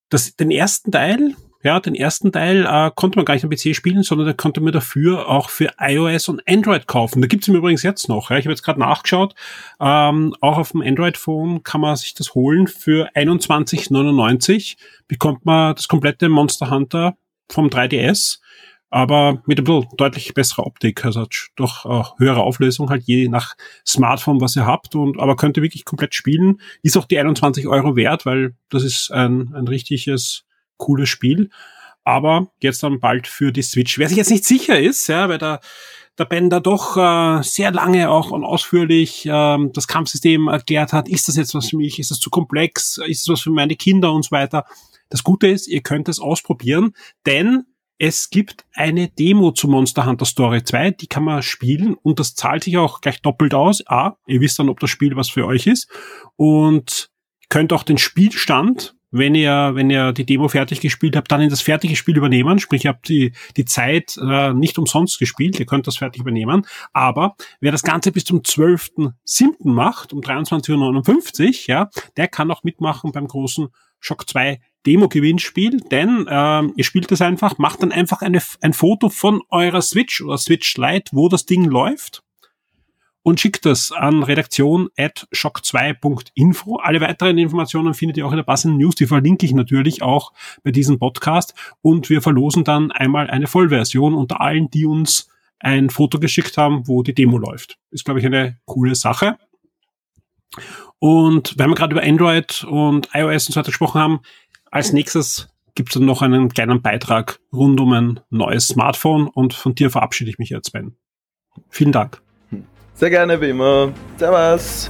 das, den ersten Teil, ja, den ersten Teil äh, konnte man gar nicht am PC spielen, sondern da konnte man dafür auch für iOS und Android kaufen. Da gibt's ihn übrigens jetzt noch. Ja. Ich habe jetzt gerade nachgeschaut. Ähm, auch auf dem Android-Phone kann man sich das holen. Für 21,99 bekommt man das komplette Monster Hunter vom 3DS aber mit ein bisschen deutlich besserer Optik, also doch äh, höhere Auflösung halt je nach Smartphone, was ihr habt und aber könnt ihr wirklich komplett spielen. Ist auch die 21 Euro wert, weil das ist ein, ein richtiges cooles Spiel. Aber jetzt dann bald für die Switch. Wer sich jetzt nicht sicher ist, ja, weil der, der Ben da doch äh, sehr lange auch und ausführlich ähm, das Kampfsystem erklärt hat, ist das jetzt was für mich, ist das zu komplex, ist das was für meine Kinder und so weiter. Das Gute ist, ihr könnt es ausprobieren, denn es gibt eine Demo zu Monster Hunter Story 2, die kann man spielen und das zahlt sich auch gleich doppelt aus. A, ihr wisst dann, ob das Spiel was für euch ist und könnt auch den Spielstand wenn ihr, wenn ihr die Demo fertig gespielt habt, dann in das fertige Spiel übernehmen. Sprich, ihr habt die, die Zeit äh, nicht umsonst gespielt, ihr könnt das fertig übernehmen. Aber wer das Ganze bis zum 12.07. macht, um 23.59 Uhr, ja, der kann auch mitmachen beim großen Shock 2 Demo-Gewinnspiel, denn ähm, ihr spielt das einfach, macht dann einfach eine, ein Foto von eurer Switch oder Switch Lite, wo das Ding läuft und schickt das an redaktion at shock2.info. Alle weiteren Informationen findet ihr auch in der passenden News. Die verlinke ich natürlich auch bei diesem Podcast. Und wir verlosen dann einmal eine Vollversion unter allen, die uns ein Foto geschickt haben, wo die Demo läuft. Ist, glaube ich, eine coole Sache. Und wenn wir gerade über Android und iOS und so weiter gesprochen haben, als nächstes gibt es dann noch einen kleinen Beitrag rund um ein neues Smartphone und von dir verabschiede ich mich jetzt, Ben. Vielen Dank. Sehr gerne, wie immer. Servus.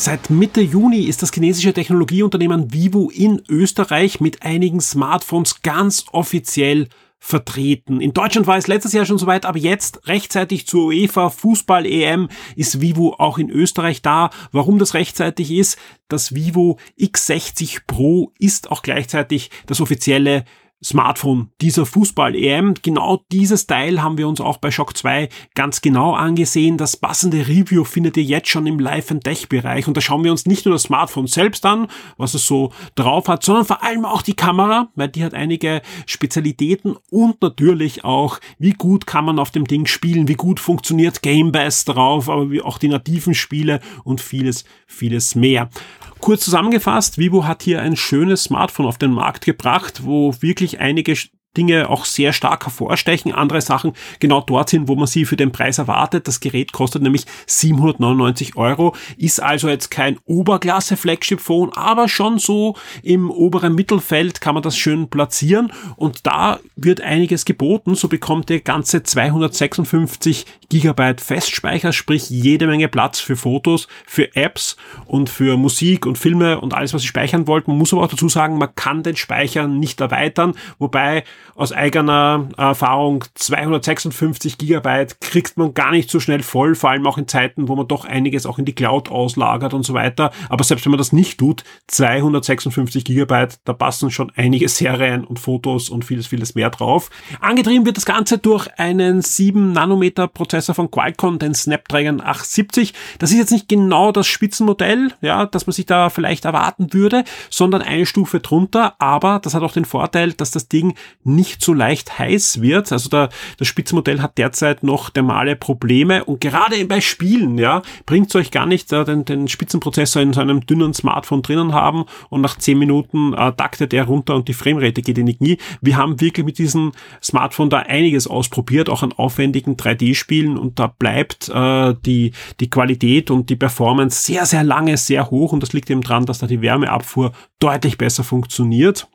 Seit Mitte Juni ist das chinesische Technologieunternehmen Vivo in Österreich mit einigen Smartphones ganz offiziell vertreten. In Deutschland war es letztes Jahr schon soweit, aber jetzt rechtzeitig zur UEFA Fußball EM ist Vivo auch in Österreich da. Warum das rechtzeitig ist? Das Vivo X60 Pro ist auch gleichzeitig das offizielle Smartphone dieser Fußball-EM. Genau dieses Teil haben wir uns auch bei Shock 2 ganz genau angesehen. Das passende Review findet ihr jetzt schon im Live and Tech Bereich und da schauen wir uns nicht nur das Smartphone selbst an, was es so drauf hat, sondern vor allem auch die Kamera, weil die hat einige Spezialitäten und natürlich auch, wie gut kann man auf dem Ding spielen, wie gut funktioniert Game Bass drauf, aber auch die nativen Spiele und vieles, vieles mehr. Kurz zusammengefasst, Vivo hat hier ein schönes Smartphone auf den Markt gebracht, wo wirklich einige Dinge auch sehr stark hervorstechen. Andere Sachen genau dort wo man sie für den Preis erwartet. Das Gerät kostet nämlich 799 Euro, ist also jetzt kein Oberklasse Flagship Phone, aber schon so im oberen Mittelfeld kann man das schön platzieren und da wird einiges geboten. So bekommt ihr ganze 256 Gigabyte Festspeicher, sprich jede Menge Platz für Fotos, für Apps und für Musik und Filme und alles, was ihr speichern wollt. Man muss aber auch dazu sagen, man kann den Speicher nicht erweitern, wobei aus eigener Erfahrung 256 Gigabyte kriegt man gar nicht so schnell voll, vor allem auch in Zeiten, wo man doch einiges auch in die Cloud auslagert und so weiter. Aber selbst wenn man das nicht tut, 256 Gigabyte, da passen schon einige Serien und Fotos und vieles, vieles mehr drauf. Angetrieben wird das Ganze durch einen 7 Nanometer Prozessor von Qualcomm, den Snapdragon 870. Das ist jetzt nicht genau das Spitzenmodell, ja, das man sich da vielleicht erwarten würde, sondern eine Stufe drunter, aber das hat auch den Vorteil, dass das Ding nicht so leicht heiß wird. Also der, das Spitzenmodell hat derzeit noch dermale Probleme und gerade bei Spielen, ja, bringt es euch gar nicht, äh, den, den Spitzenprozessor in so einem dünnen Smartphone drinnen haben und nach 10 Minuten äh, taktet er runter und die Framerate geht in die Knie. Wir haben wirklich mit diesem Smartphone da einiges ausprobiert, auch an aufwendigen 3D-Spielen und da bleibt äh, die, die Qualität und die Performance sehr, sehr lange sehr hoch und das liegt eben dran, dass da die Wärmeabfuhr deutlich besser funktioniert.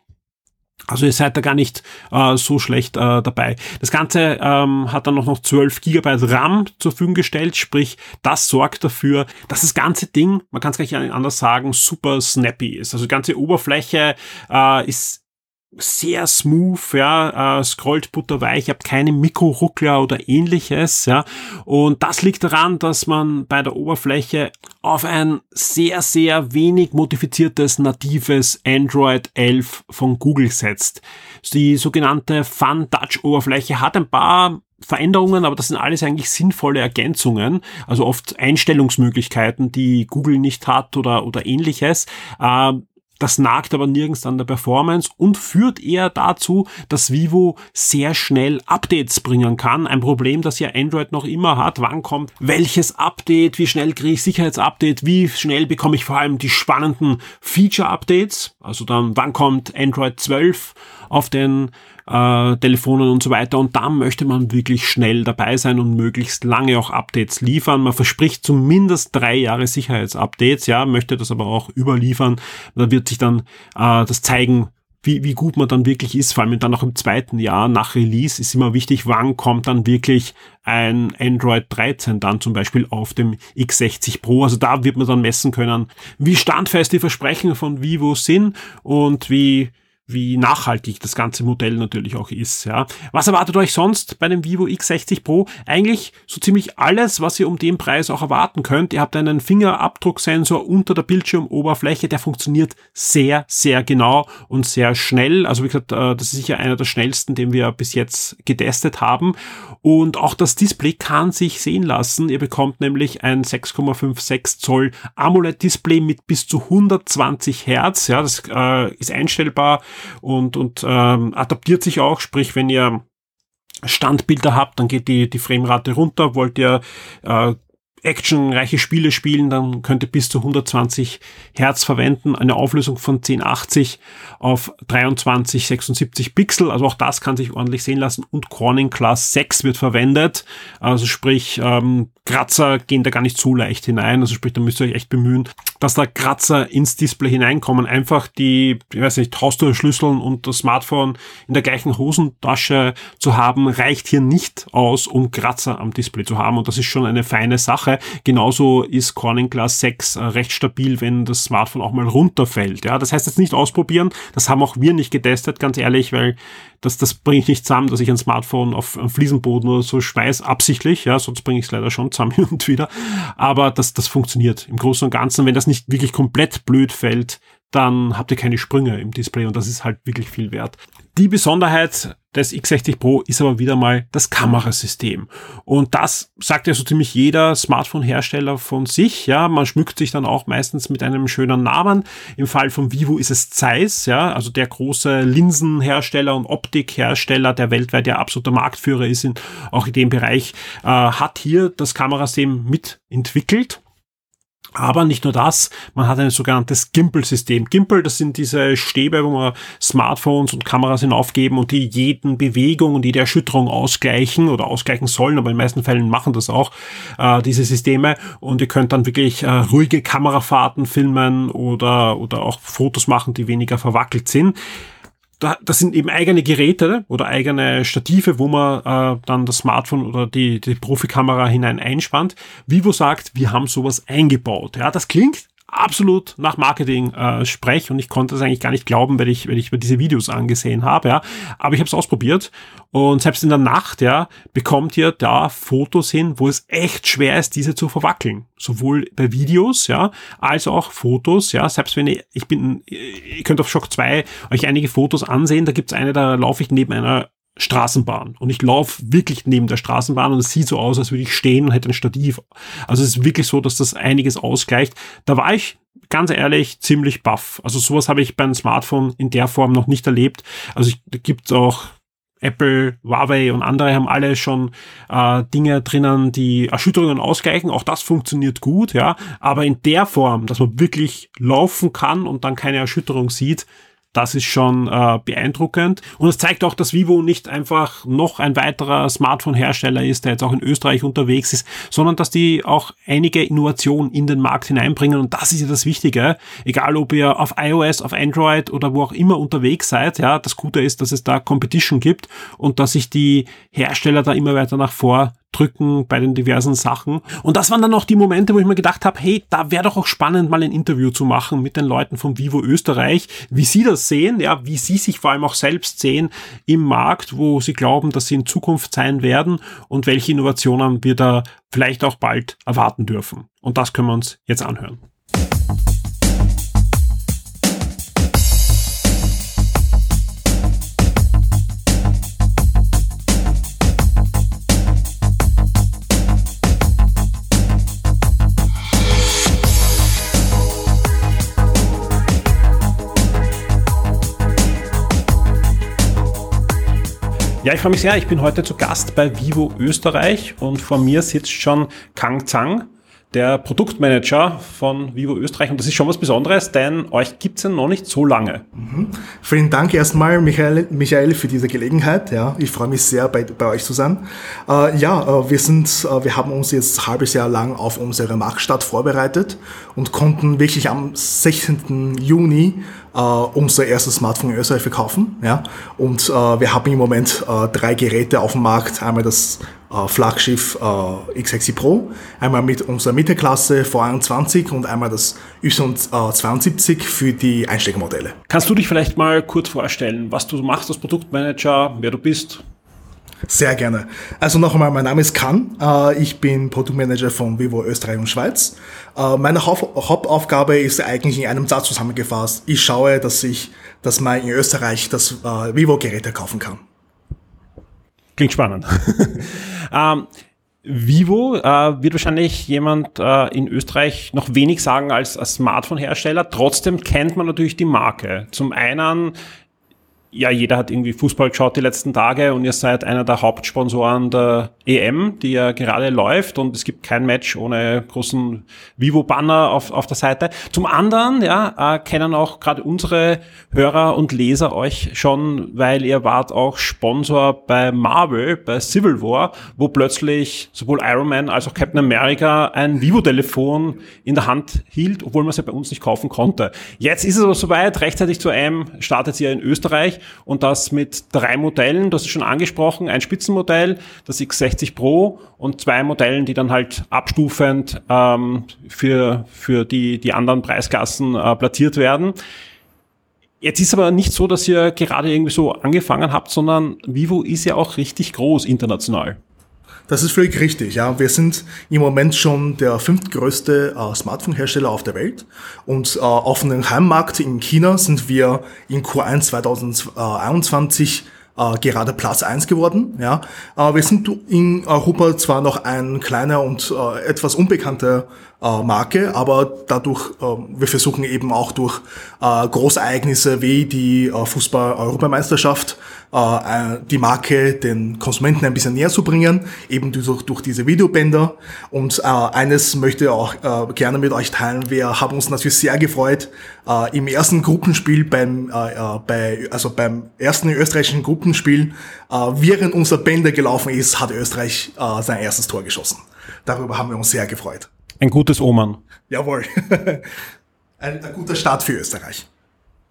Also ihr seid da gar nicht äh, so schlecht äh, dabei. Das Ganze ähm, hat dann noch, noch 12 GB RAM zur Verfügung gestellt, sprich, das sorgt dafür, dass das ganze Ding, man kann es gar nicht anders sagen, super snappy ist. Also die ganze Oberfläche äh, ist sehr smooth, ja, äh, scrollt butterweich, habt keine Mikroruckler oder ähnliches, ja. Und das liegt daran, dass man bei der Oberfläche auf ein sehr, sehr wenig modifiziertes natives Android 11 von Google setzt. Die sogenannte Fun Touch Oberfläche hat ein paar Veränderungen, aber das sind alles eigentlich sinnvolle Ergänzungen, also oft Einstellungsmöglichkeiten, die Google nicht hat oder, oder ähnliches. Äh, das nagt aber nirgends an der Performance und führt eher dazu, dass Vivo sehr schnell Updates bringen kann. Ein Problem, das ja Android noch immer hat. Wann kommt welches Update? Wie schnell kriege ich Sicherheitsupdate? Wie schnell bekomme ich vor allem die spannenden Feature-Updates? Also dann, wann kommt Android 12 auf den äh, Telefonen und so weiter. Und da möchte man wirklich schnell dabei sein und möglichst lange auch Updates liefern. Man verspricht zumindest drei Jahre Sicherheitsupdates, ja, möchte das aber auch überliefern. Da wird sich dann äh, das zeigen, wie, wie gut man dann wirklich ist, vor allem dann noch im zweiten Jahr nach Release ist immer wichtig, wann kommt dann wirklich ein Android 13 dann zum Beispiel auf dem X60 Pro. Also da wird man dann messen können, wie standfest die Versprechen von Vivo sind und wie wie nachhaltig das ganze Modell natürlich auch ist. Ja. Was erwartet euch sonst bei dem Vivo X60 Pro? Eigentlich so ziemlich alles, was ihr um den Preis auch erwarten könnt. Ihr habt einen Fingerabdrucksensor unter der Bildschirmoberfläche, der funktioniert sehr, sehr genau und sehr schnell. Also wie gesagt, äh, das ist sicher einer der schnellsten, den wir bis jetzt getestet haben. Und auch das Display kann sich sehen lassen. Ihr bekommt nämlich ein 6,56 Zoll AMOLED-Display mit bis zu 120 Hertz. Ja, das äh, ist einstellbar und, und ähm, adaptiert sich auch, sprich, wenn ihr Standbilder habt, dann geht die, die Framerate runter. Wollt ihr äh, actionreiche Spiele spielen, dann könnt ihr bis zu 120 Hertz verwenden, eine Auflösung von 1080 auf 2376 Pixel, also auch das kann sich ordentlich sehen lassen und Corning Class 6 wird verwendet, also sprich ähm, Kratzer gehen da gar nicht so leicht hinein, also sprich da müsst ihr euch echt bemühen, dass da Kratzer ins Display hineinkommen. Einfach die, ich weiß nicht, Haustürschlüsseln und das Smartphone in der gleichen Hosentasche zu haben, reicht hier nicht aus, um Kratzer am Display zu haben. Und das ist schon eine feine Sache. Genauso ist Corning Glass 6 äh, recht stabil, wenn das Smartphone auch mal runterfällt. Ja, das heißt jetzt nicht ausprobieren. Das haben auch wir nicht getestet, ganz ehrlich, weil das, das bringe ich nicht zusammen, dass ich ein Smartphone auf einem Fliesenboden oder so schweiß, absichtlich, ja, sonst bringe ich es leider schon zusammen und wieder. Aber das, das funktioniert im Großen und Ganzen. Wenn das nicht wirklich komplett blöd fällt, dann habt ihr keine Sprünge im Display und das ist halt wirklich viel wert. Die Besonderheit des X60 Pro ist aber wieder mal das Kamerasystem. Und das sagt ja so ziemlich jeder Smartphone-Hersteller von sich. Ja, man schmückt sich dann auch meistens mit einem schönen Namen. Im Fall von Vivo ist es Zeiss, ja, also der große Linsenhersteller und Optikhersteller, der weltweit ja absoluter Marktführer ist, in, auch in dem Bereich, äh, hat hier das Kamerasystem mitentwickelt. Aber nicht nur das, man hat ein sogenanntes Gimbal-System. Gimbal, das sind diese Stäbe, wo man Smartphones und Kameras hinaufgeben und die jeden Bewegung und jede Erschütterung ausgleichen oder ausgleichen sollen, aber in den meisten Fällen machen das auch, äh, diese Systeme. Und ihr könnt dann wirklich äh, ruhige Kamerafahrten filmen oder, oder auch Fotos machen, die weniger verwackelt sind da, das sind eben eigene Geräte oder eigene Stative, wo man äh, dann das Smartphone oder die, die Profikamera hinein einspannt. Vivo sagt, wir haben sowas eingebaut. Ja, das klingt absolut nach Marketing äh, sprech und ich konnte das eigentlich gar nicht glauben, wenn ich, wenn ich mir diese Videos angesehen habe, ja. Aber ich habe es ausprobiert und selbst in der Nacht, ja, bekommt ihr da Fotos hin, wo es echt schwer ist, diese zu verwackeln. Sowohl bei Videos, ja, als auch Fotos, ja. Selbst wenn ihr, ich bin, ihr könnt auf Shock 2 euch einige Fotos ansehen, da gibt's eine, da laufe ich neben einer Straßenbahn. Und ich laufe wirklich neben der Straßenbahn und es sieht so aus, als würde ich stehen und hätte ein Stativ. Also es ist wirklich so, dass das einiges ausgleicht. Da war ich ganz ehrlich ziemlich baff. Also sowas habe ich beim Smartphone in der Form noch nicht erlebt. Also ich, da gibt's auch Apple, Huawei und andere haben alle schon äh, Dinge drinnen, die Erschütterungen ausgleichen. Auch das funktioniert gut, ja. Aber in der Form, dass man wirklich laufen kann und dann keine Erschütterung sieht, das ist schon äh, beeindruckend. Und es zeigt auch, dass Vivo nicht einfach noch ein weiterer Smartphone-Hersteller ist, der jetzt auch in Österreich unterwegs ist, sondern dass die auch einige Innovationen in den Markt hineinbringen. Und das ist ja das Wichtige. Egal, ob ihr auf iOS, auf Android oder wo auch immer unterwegs seid. Ja, das Gute ist, dass es da Competition gibt und dass sich die Hersteller da immer weiter nach vor drücken bei den diversen Sachen. Und das waren dann auch die Momente, wo ich mir gedacht habe, hey, da wäre doch auch spannend, mal ein Interview zu machen mit den Leuten von Vivo Österreich, wie sie das sehen, ja, wie sie sich vor allem auch selbst sehen im Markt, wo sie glauben, dass sie in Zukunft sein werden und welche Innovationen wir da vielleicht auch bald erwarten dürfen. Und das können wir uns jetzt anhören. Ja, ich freue mich sehr. Ich bin heute zu Gast bei Vivo Österreich und vor mir sitzt schon Kang Zhang, der Produktmanager von Vivo Österreich. Und das ist schon was Besonderes, denn euch gibt's ja noch nicht so lange. Mhm. Vielen Dank erstmal, Michael, Michael, für diese Gelegenheit. Ja, ich freue mich sehr, bei, bei euch zu sein. Äh, ja, äh, wir sind, äh, wir haben uns jetzt ein halbes Jahr lang auf unsere Marktstart vorbereitet und konnten wirklich am 16. Juni äh, unser erstes Smartphone in Österreich verkaufen. Ja? Und äh, wir haben im Moment äh, drei Geräte auf dem Markt. Einmal das äh, Flaggschiff äh, X60 Pro, einmal mit unserer Mittelklasse V21 und einmal das Y72 für die Einsteigermodelle. Kannst du dich vielleicht mal kurz vorstellen, was du machst als Produktmanager, wer du bist? Sehr gerne. Also noch einmal, mein Name ist Kan. Äh, ich bin Produktmanager von Vivo Österreich und Schweiz. Äh, meine Hauptaufgabe ist eigentlich in einem Satz zusammengefasst. Ich schaue, dass ich, dass man in Österreich das äh, Vivo-Geräte kaufen kann. Klingt spannend. ähm, Vivo äh, wird wahrscheinlich jemand äh, in Österreich noch wenig sagen als, als Smartphone-Hersteller. Trotzdem kennt man natürlich die Marke. Zum einen ja, jeder hat irgendwie Fußball geschaut die letzten Tage und ihr seid einer der Hauptsponsoren der EM, die ja gerade läuft und es gibt kein Match ohne großen Vivo-Banner auf, auf der Seite. Zum anderen, ja, äh, kennen auch gerade unsere Hörer und Leser euch schon, weil ihr wart auch Sponsor bei Marvel, bei Civil War, wo plötzlich sowohl Iron Man als auch Captain America ein Vivo-Telefon in der Hand hielt, obwohl man es ja bei uns nicht kaufen konnte. Jetzt ist es aber soweit, rechtzeitig zur EM startet sie ja in Österreich und das mit drei Modellen, das ist schon angesprochen, ein Spitzenmodell, das X60 Pro und zwei Modellen, die dann halt abstufend ähm, für, für die, die anderen Preisklassen äh, platziert werden. Jetzt ist aber nicht so, dass ihr gerade irgendwie so angefangen habt, sondern Vivo ist ja auch richtig groß international. Das ist völlig richtig, ja. Wir sind im Moment schon der fünftgrößte äh, Smartphone-Hersteller auf der Welt und äh, auf dem Heimmarkt in China sind wir in Q1 2021 äh, gerade Platz eins geworden. Ja. Äh, wir sind in Europa zwar noch ein kleiner und äh, etwas unbekannter äh, Marke, aber dadurch, äh, wir versuchen eben auch durch äh, Großereignisse wie die äh, Fußball-Europameisterschaft äh, äh, die Marke den Konsumenten ein bisschen näher zu bringen, eben durch, durch diese Videobänder. Und äh, eines möchte ich auch äh, gerne mit euch teilen. Wir haben uns natürlich sehr gefreut, äh, im ersten Gruppenspiel beim, äh, äh bei, also beim ersten österreichischen Gruppenspiel, äh, während unser Bänder gelaufen ist, hat Österreich äh, sein erstes Tor geschossen. Darüber haben wir uns sehr gefreut. Ein gutes Omen. Jawohl. ein, ein guter Start für Österreich.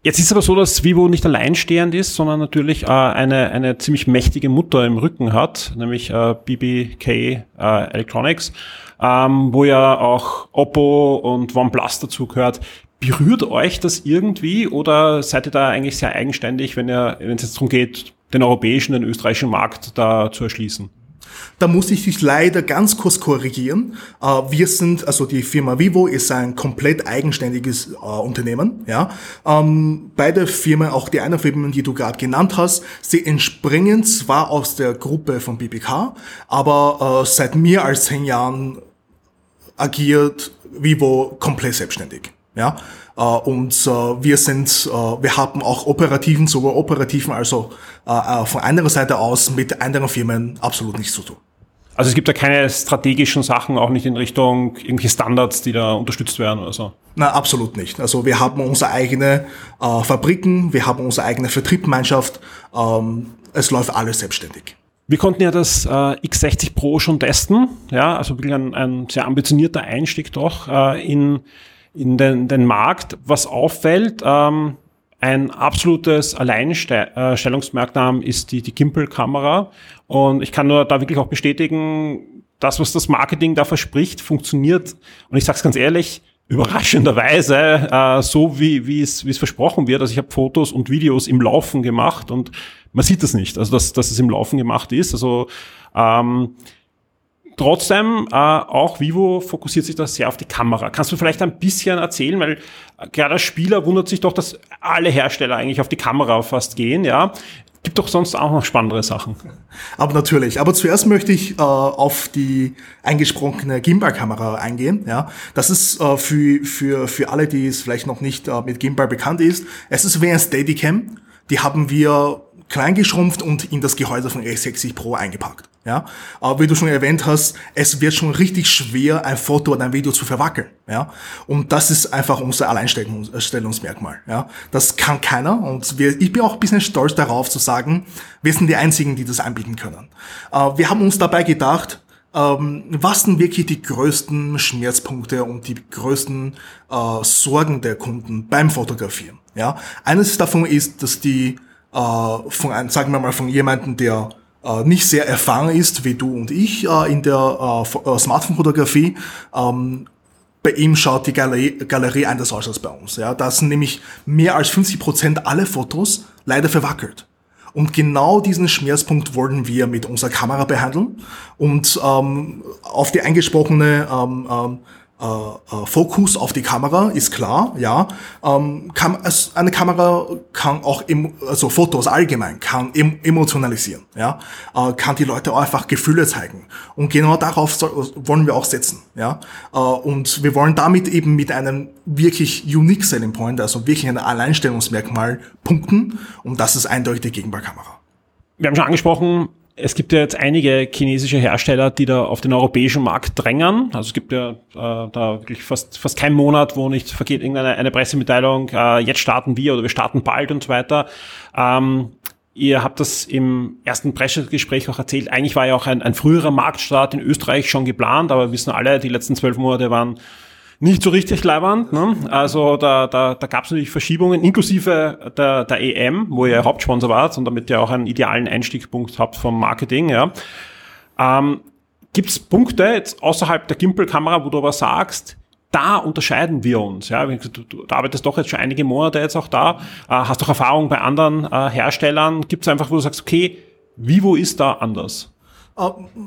Jetzt ist aber so, dass Vivo nicht alleinstehend ist, sondern natürlich äh, eine, eine ziemlich mächtige Mutter im Rücken hat, nämlich äh, BBK äh, Electronics, ähm, wo ja auch Oppo und OnePlus dazu gehört. Berührt euch das irgendwie oder seid ihr da eigentlich sehr eigenständig, wenn ihr, wenn es jetzt darum geht, den europäischen, den österreichischen Markt da zu erschließen? Da muss ich dich leider ganz kurz korrigieren. Äh, wir sind, also die Firma Vivo ist ein komplett eigenständiges äh, Unternehmen. Ja, ähm, beide Firmen, auch die eine Firma, die du gerade genannt hast, sie entspringen zwar aus der Gruppe von BBK, aber äh, seit mehr als zehn Jahren agiert Vivo komplett selbstständig. Ja, und äh, wir sind, äh, wir haben auch operativen, sowohl operativen, also von anderer Seite aus mit anderen Firmen absolut nichts zu tun. Also es gibt da keine strategischen Sachen, auch nicht in Richtung irgendwelche Standards, die da unterstützt werden oder so? Na, absolut nicht. Also wir haben unsere eigene äh, Fabriken, wir haben unsere eigene Vertriebsgemeinschaft, ähm, es läuft alles selbstständig. Wir konnten ja das äh, X60 Pro schon testen, ja, also wirklich ein, ein sehr ambitionierter Einstieg doch äh, in in den, den Markt. Was auffällt, ähm, ein absolutes Alleinstellungsmerkmal ist die, die Gimbal-Kamera. Und ich kann nur da wirklich auch bestätigen, das, was das Marketing da verspricht, funktioniert. Und ich sage es ganz ehrlich, überraschenderweise äh, so, wie, wie, es, wie es versprochen wird. Also ich habe Fotos und Videos im Laufen gemacht und man sieht das nicht, also dass, dass es im Laufen gemacht ist. Also ähm, Trotzdem, äh, auch Vivo fokussiert sich da sehr auf die Kamera. Kannst du vielleicht ein bisschen erzählen, weil äh, gerade als Spieler wundert sich doch, dass alle Hersteller eigentlich auf die Kamera fast gehen, ja. Gibt doch sonst auch noch spannendere Sachen. Aber natürlich. Aber zuerst möchte ich äh, auf die eingesprochene Gimbal-Kamera eingehen. Ja, das ist äh, für für für alle, die es vielleicht noch nicht äh, mit Gimbal bekannt ist. Es ist wie ein Steadicam. Die haben wir kleingeschrumpft und in das Gehäuse von S60 Pro eingepackt. Ja, aber wie du schon erwähnt hast, es wird schon richtig schwer, ein Foto oder ein Video zu verwackeln. Ja, und das ist einfach unser Alleinstellungsmerkmal. Ja, das kann keiner und wir, ich bin auch ein bisschen stolz darauf zu sagen, wir sind die einzigen, die das anbieten können. Äh, wir haben uns dabei gedacht, ähm, was sind wirklich die größten Schmerzpunkte und die größten äh, Sorgen der Kunden beim Fotografieren? Ja, eines davon ist, dass die äh, von einem, sagen wir mal, von jemandem, der äh, nicht sehr erfahren ist wie du und ich äh, in der äh, äh, Smartphone-Fotografie, ähm, bei ihm schaut die Galerie, Galerie anders aus als bei uns. Ja, da sind nämlich mehr als 50 Prozent aller Fotos leider verwackelt. Und genau diesen Schmerzpunkt wollen wir mit unserer Kamera behandeln und ähm, auf die eingesprochene ähm, ähm, äh, äh, Fokus auf die Kamera, ist klar, ja. Ähm, kann, also eine Kamera kann auch, emo, also Fotos allgemein, kann em, emotionalisieren, ja. Äh, kann die Leute auch einfach Gefühle zeigen. Und genau darauf soll, wollen wir auch setzen, ja. Äh, und wir wollen damit eben mit einem wirklich unique Selling Point, also wirklich ein Alleinstellungsmerkmal punkten. Und das ist eindeutig die Gegenbaukamera. Wir haben schon angesprochen, es gibt ja jetzt einige chinesische Hersteller, die da auf den europäischen Markt drängen. Also es gibt ja äh, da wirklich fast, fast kein Monat, wo nicht vergeht irgendeine eine Pressemitteilung, äh, jetzt starten wir oder wir starten bald und so weiter. Ähm, ihr habt das im ersten Pressegespräch auch erzählt. Eigentlich war ja auch ein, ein früherer Marktstart in Österreich schon geplant, aber wissen alle, die letzten zwölf Monate waren nicht so richtig leiwand. Ne? Also da, da, da gab es natürlich Verschiebungen, inklusive der, der EM, wo ihr Hauptsponsor wart und damit ihr auch einen idealen Einstiegspunkt habt vom Marketing. Ja. Ähm, Gibt es Punkte jetzt außerhalb der Gimbal-Kamera, wo du aber sagst, da unterscheiden wir uns. Ja, du, du, du arbeitest doch jetzt schon einige Monate jetzt auch da, äh, hast doch Erfahrung bei anderen äh, Herstellern. Gibt es einfach, wo du sagst, okay, Vivo ist da anders?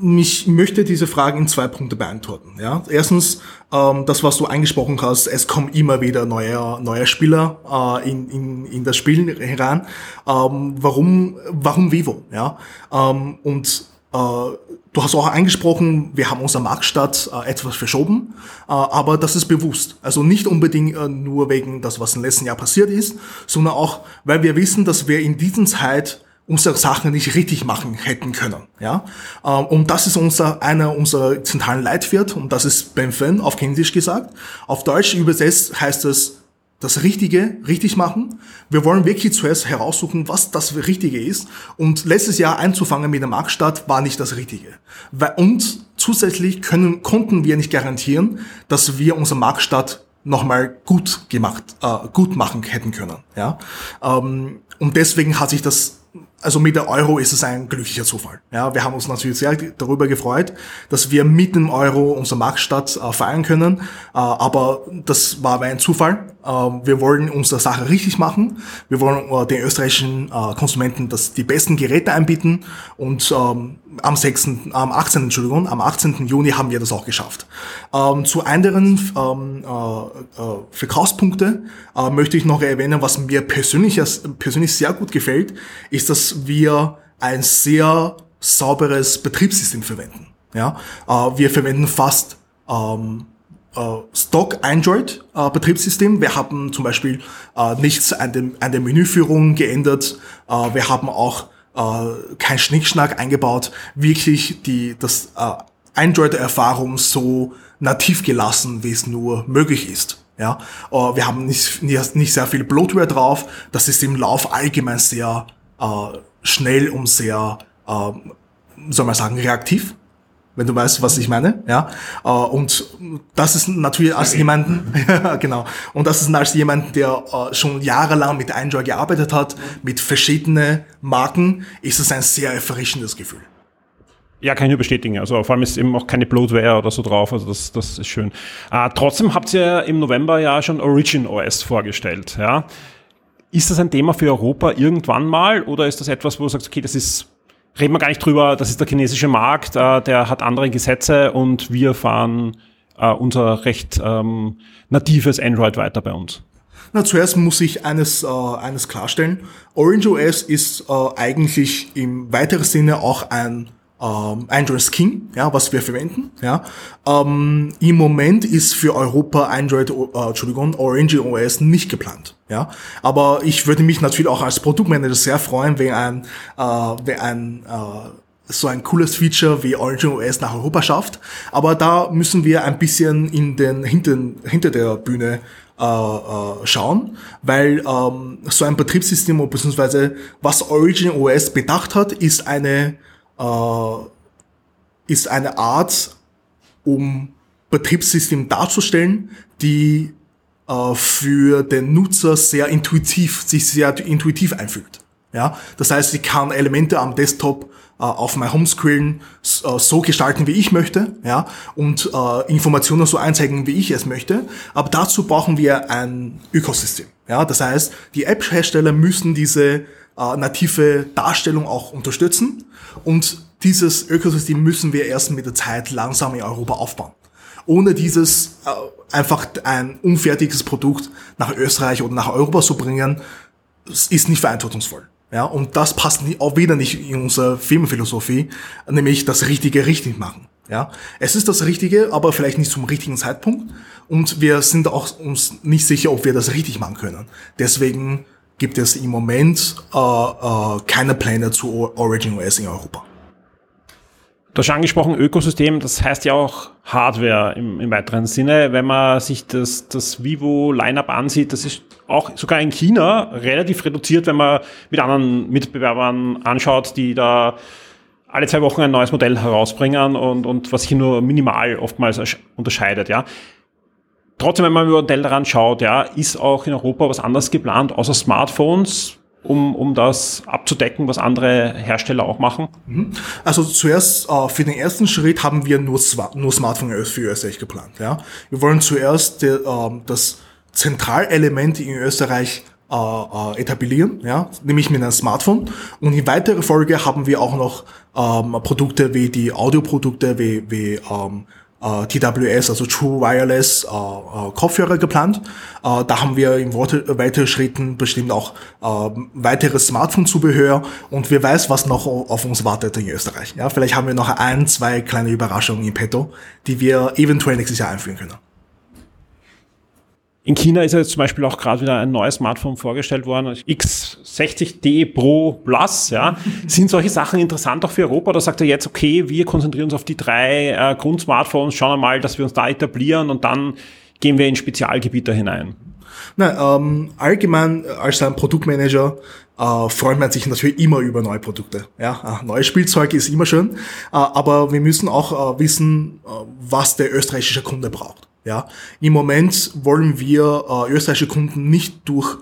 Ich möchte diese Frage in zwei Punkte beantworten. Ja? Erstens, ähm, das, was du angesprochen hast, es kommen immer wieder neue, neue Spieler äh, in, in, in das Spiel heran. Ähm, warum, warum Vivo? Ja? Ähm, und äh, du hast auch angesprochen, wir haben unser Marktstadt äh, etwas verschoben, äh, aber das ist bewusst. Also nicht unbedingt äh, nur wegen das, was im letzten Jahr passiert ist, sondern auch, weil wir wissen, dass wir in dieser Zeit unsere Sachen nicht richtig machen hätten können. Ja? Ähm, und das ist unser, einer unserer zentralen Leitwerte und das ist Benfen auf Chinesisch gesagt. Auf Deutsch übersetzt heißt es, das Richtige richtig machen. Wir wollen wirklich zuerst heraussuchen, was das Richtige ist. Und letztes Jahr einzufangen mit der Marktstadt war nicht das Richtige. Und zusätzlich können, konnten wir nicht garantieren, dass wir unsere Marktstadt nochmal gut gemacht, äh, gut machen hätten können. Ja? Ähm, und deswegen hat sich das also mit der Euro ist es ein glücklicher Zufall. Ja, wir haben uns natürlich sehr darüber gefreut, dass wir mit dem Euro unsere Marktstadt äh, feiern können. Äh, aber das war ein Zufall. Äh, wir wollen unsere Sache richtig machen. Wir wollen äh, den österreichischen äh, Konsumenten das, die besten Geräte anbieten. Und ähm, am 6., am 18. Entschuldigung, am 18. Juni haben wir das auch geschafft. Ähm, zu anderen ähm, äh, Verkaufspunkte möchte ich noch erwähnen, was mir persönlich, persönlich sehr gut gefällt, ist, dass wir ein sehr sauberes Betriebssystem verwenden. Ja, wir verwenden fast ähm, Stock Android äh, Betriebssystem. Wir haben zum Beispiel äh, nichts an, dem, an der Menüführung geändert. Äh, wir haben auch äh, kein Schnickschnack eingebaut, wirklich die, das äh, Android-Erfahrung so nativ gelassen, wie es nur möglich ist. Ja, äh, wir haben nicht, nicht, nicht sehr viel Bloatware drauf. Das ist im Lauf allgemein sehr äh, schnell und sehr, äh, soll man sagen, reaktiv wenn du weißt, was ich meine, ja. Äh, und das ist natürlich als jemanden, genau. Und das ist als jemand, der äh, schon jahrelang mit Android gearbeitet hat, mit verschiedenen Marken, ist es ein sehr erfrischendes Gefühl. Ja, kann ich nur bestätigen. Also vor allem ist eben auch keine Bloatware oder so drauf. Also das, das ist schön. Äh, trotzdem habt ihr im November ja schon Origin OS vorgestellt. Ja. Ist das ein Thema für Europa irgendwann mal oder ist das etwas, wo du sagst, okay, das ist reden wir gar nicht drüber, das ist der chinesische Markt, äh, der hat andere Gesetze und wir fahren äh, unser recht ähm, natives Android weiter bei uns. Na, zuerst muss ich eines, äh, eines klarstellen. Orange OS ist äh, eigentlich im weiteren Sinne auch ein ähm, Android King, ja, was wir verwenden. Ja. Ähm, Im Moment ist für Europa Android, äh, Entschuldigung, Orange OS nicht geplant. Ja. Aber ich würde mich natürlich auch als Produktmanager sehr freuen, wenn ein, äh, wenn ein äh, so ein cooles Feature wie Origin OS nach Europa schafft. Aber da müssen wir ein bisschen in den hinter, hinter der Bühne äh, äh, schauen, weil ähm, so ein Betriebssystem bzw. was Origin OS bedacht hat, ist eine ist eine Art, um Betriebssystem darzustellen, die äh, für den Nutzer sehr intuitiv, sich sehr intuitiv einfühlt. Ja, das heißt, ich kann Elemente am Desktop äh, auf mein Homescreen äh, so gestalten, wie ich möchte, ja, und äh, Informationen so einzeigen, wie ich es möchte. Aber dazu brauchen wir ein Ökosystem. Ja, das heißt, die App-Hersteller müssen diese äh, native Darstellung auch unterstützen. Und dieses Ökosystem müssen wir erst mit der Zeit langsam in Europa aufbauen. Ohne dieses äh, einfach ein unfertiges Produkt nach Österreich oder nach Europa zu bringen, ist nicht verantwortungsvoll. Ja, und das passt auch wieder nicht in unsere Firmenphilosophie, nämlich das Richtige richtig machen. Ja, es ist das Richtige, aber vielleicht nicht zum richtigen Zeitpunkt. Und wir sind auch uns nicht sicher, ob wir das richtig machen können. Deswegen gibt es im Moment äh, äh, keine Pläne zu Origin OS in Europa. Du hast angesprochen Ökosystem, das heißt ja auch Hardware im, im weiteren Sinne. Wenn man sich das, das Vivo-Lineup ansieht, das ist auch sogar in China relativ reduziert, wenn man mit anderen Mitbewerbern anschaut, die da alle zwei Wochen ein neues Modell herausbringen und, und was sich nur minimal oftmals unterscheidet, ja. Trotzdem, wenn man über daran schaut, ja, ist auch in Europa was anderes geplant, außer Smartphones, um, um das abzudecken, was andere Hersteller auch machen? Mhm. Also zuerst äh, für den ersten Schritt haben wir nur, nur Smartphone für Österreich geplant. Ja? Wir wollen zuerst de, äh, das Zentralelement in Österreich äh, äh, etablieren, ja, nämlich mit einem Smartphone. Und in weiterer Folge haben wir auch noch ähm, Produkte wie die Audioprodukte wie, wie ähm, äh, TWS, also True Wireless äh, äh, Kopfhörer geplant. Äh, da haben wir in weiteren Schritten bestimmt auch äh, weiteres Smartphone-Zubehör und wer weiß, was noch auf uns wartet in Österreich. Ja, vielleicht haben wir noch ein, zwei kleine Überraschungen in petto, die wir eventuell nächstes Jahr einführen können. In China ist ja jetzt zum Beispiel auch gerade wieder ein neues Smartphone vorgestellt worden, X60D Pro Plus. Ja. Sind solche Sachen interessant auch für Europa? Oder sagt er jetzt, okay, wir konzentrieren uns auf die drei äh, Grundsmartphones, schauen wir mal, dass wir uns da etablieren und dann gehen wir in Spezialgebiete hinein? Na, ähm, allgemein äh, als ein Produktmanager äh, freut man sich natürlich immer über neue Produkte. Ja, äh, neue Spielzeug ist immer schön, äh, aber wir müssen auch äh, wissen, äh, was der österreichische Kunde braucht. Ja, im Moment wollen wir äh, österreichische Kunden nicht durch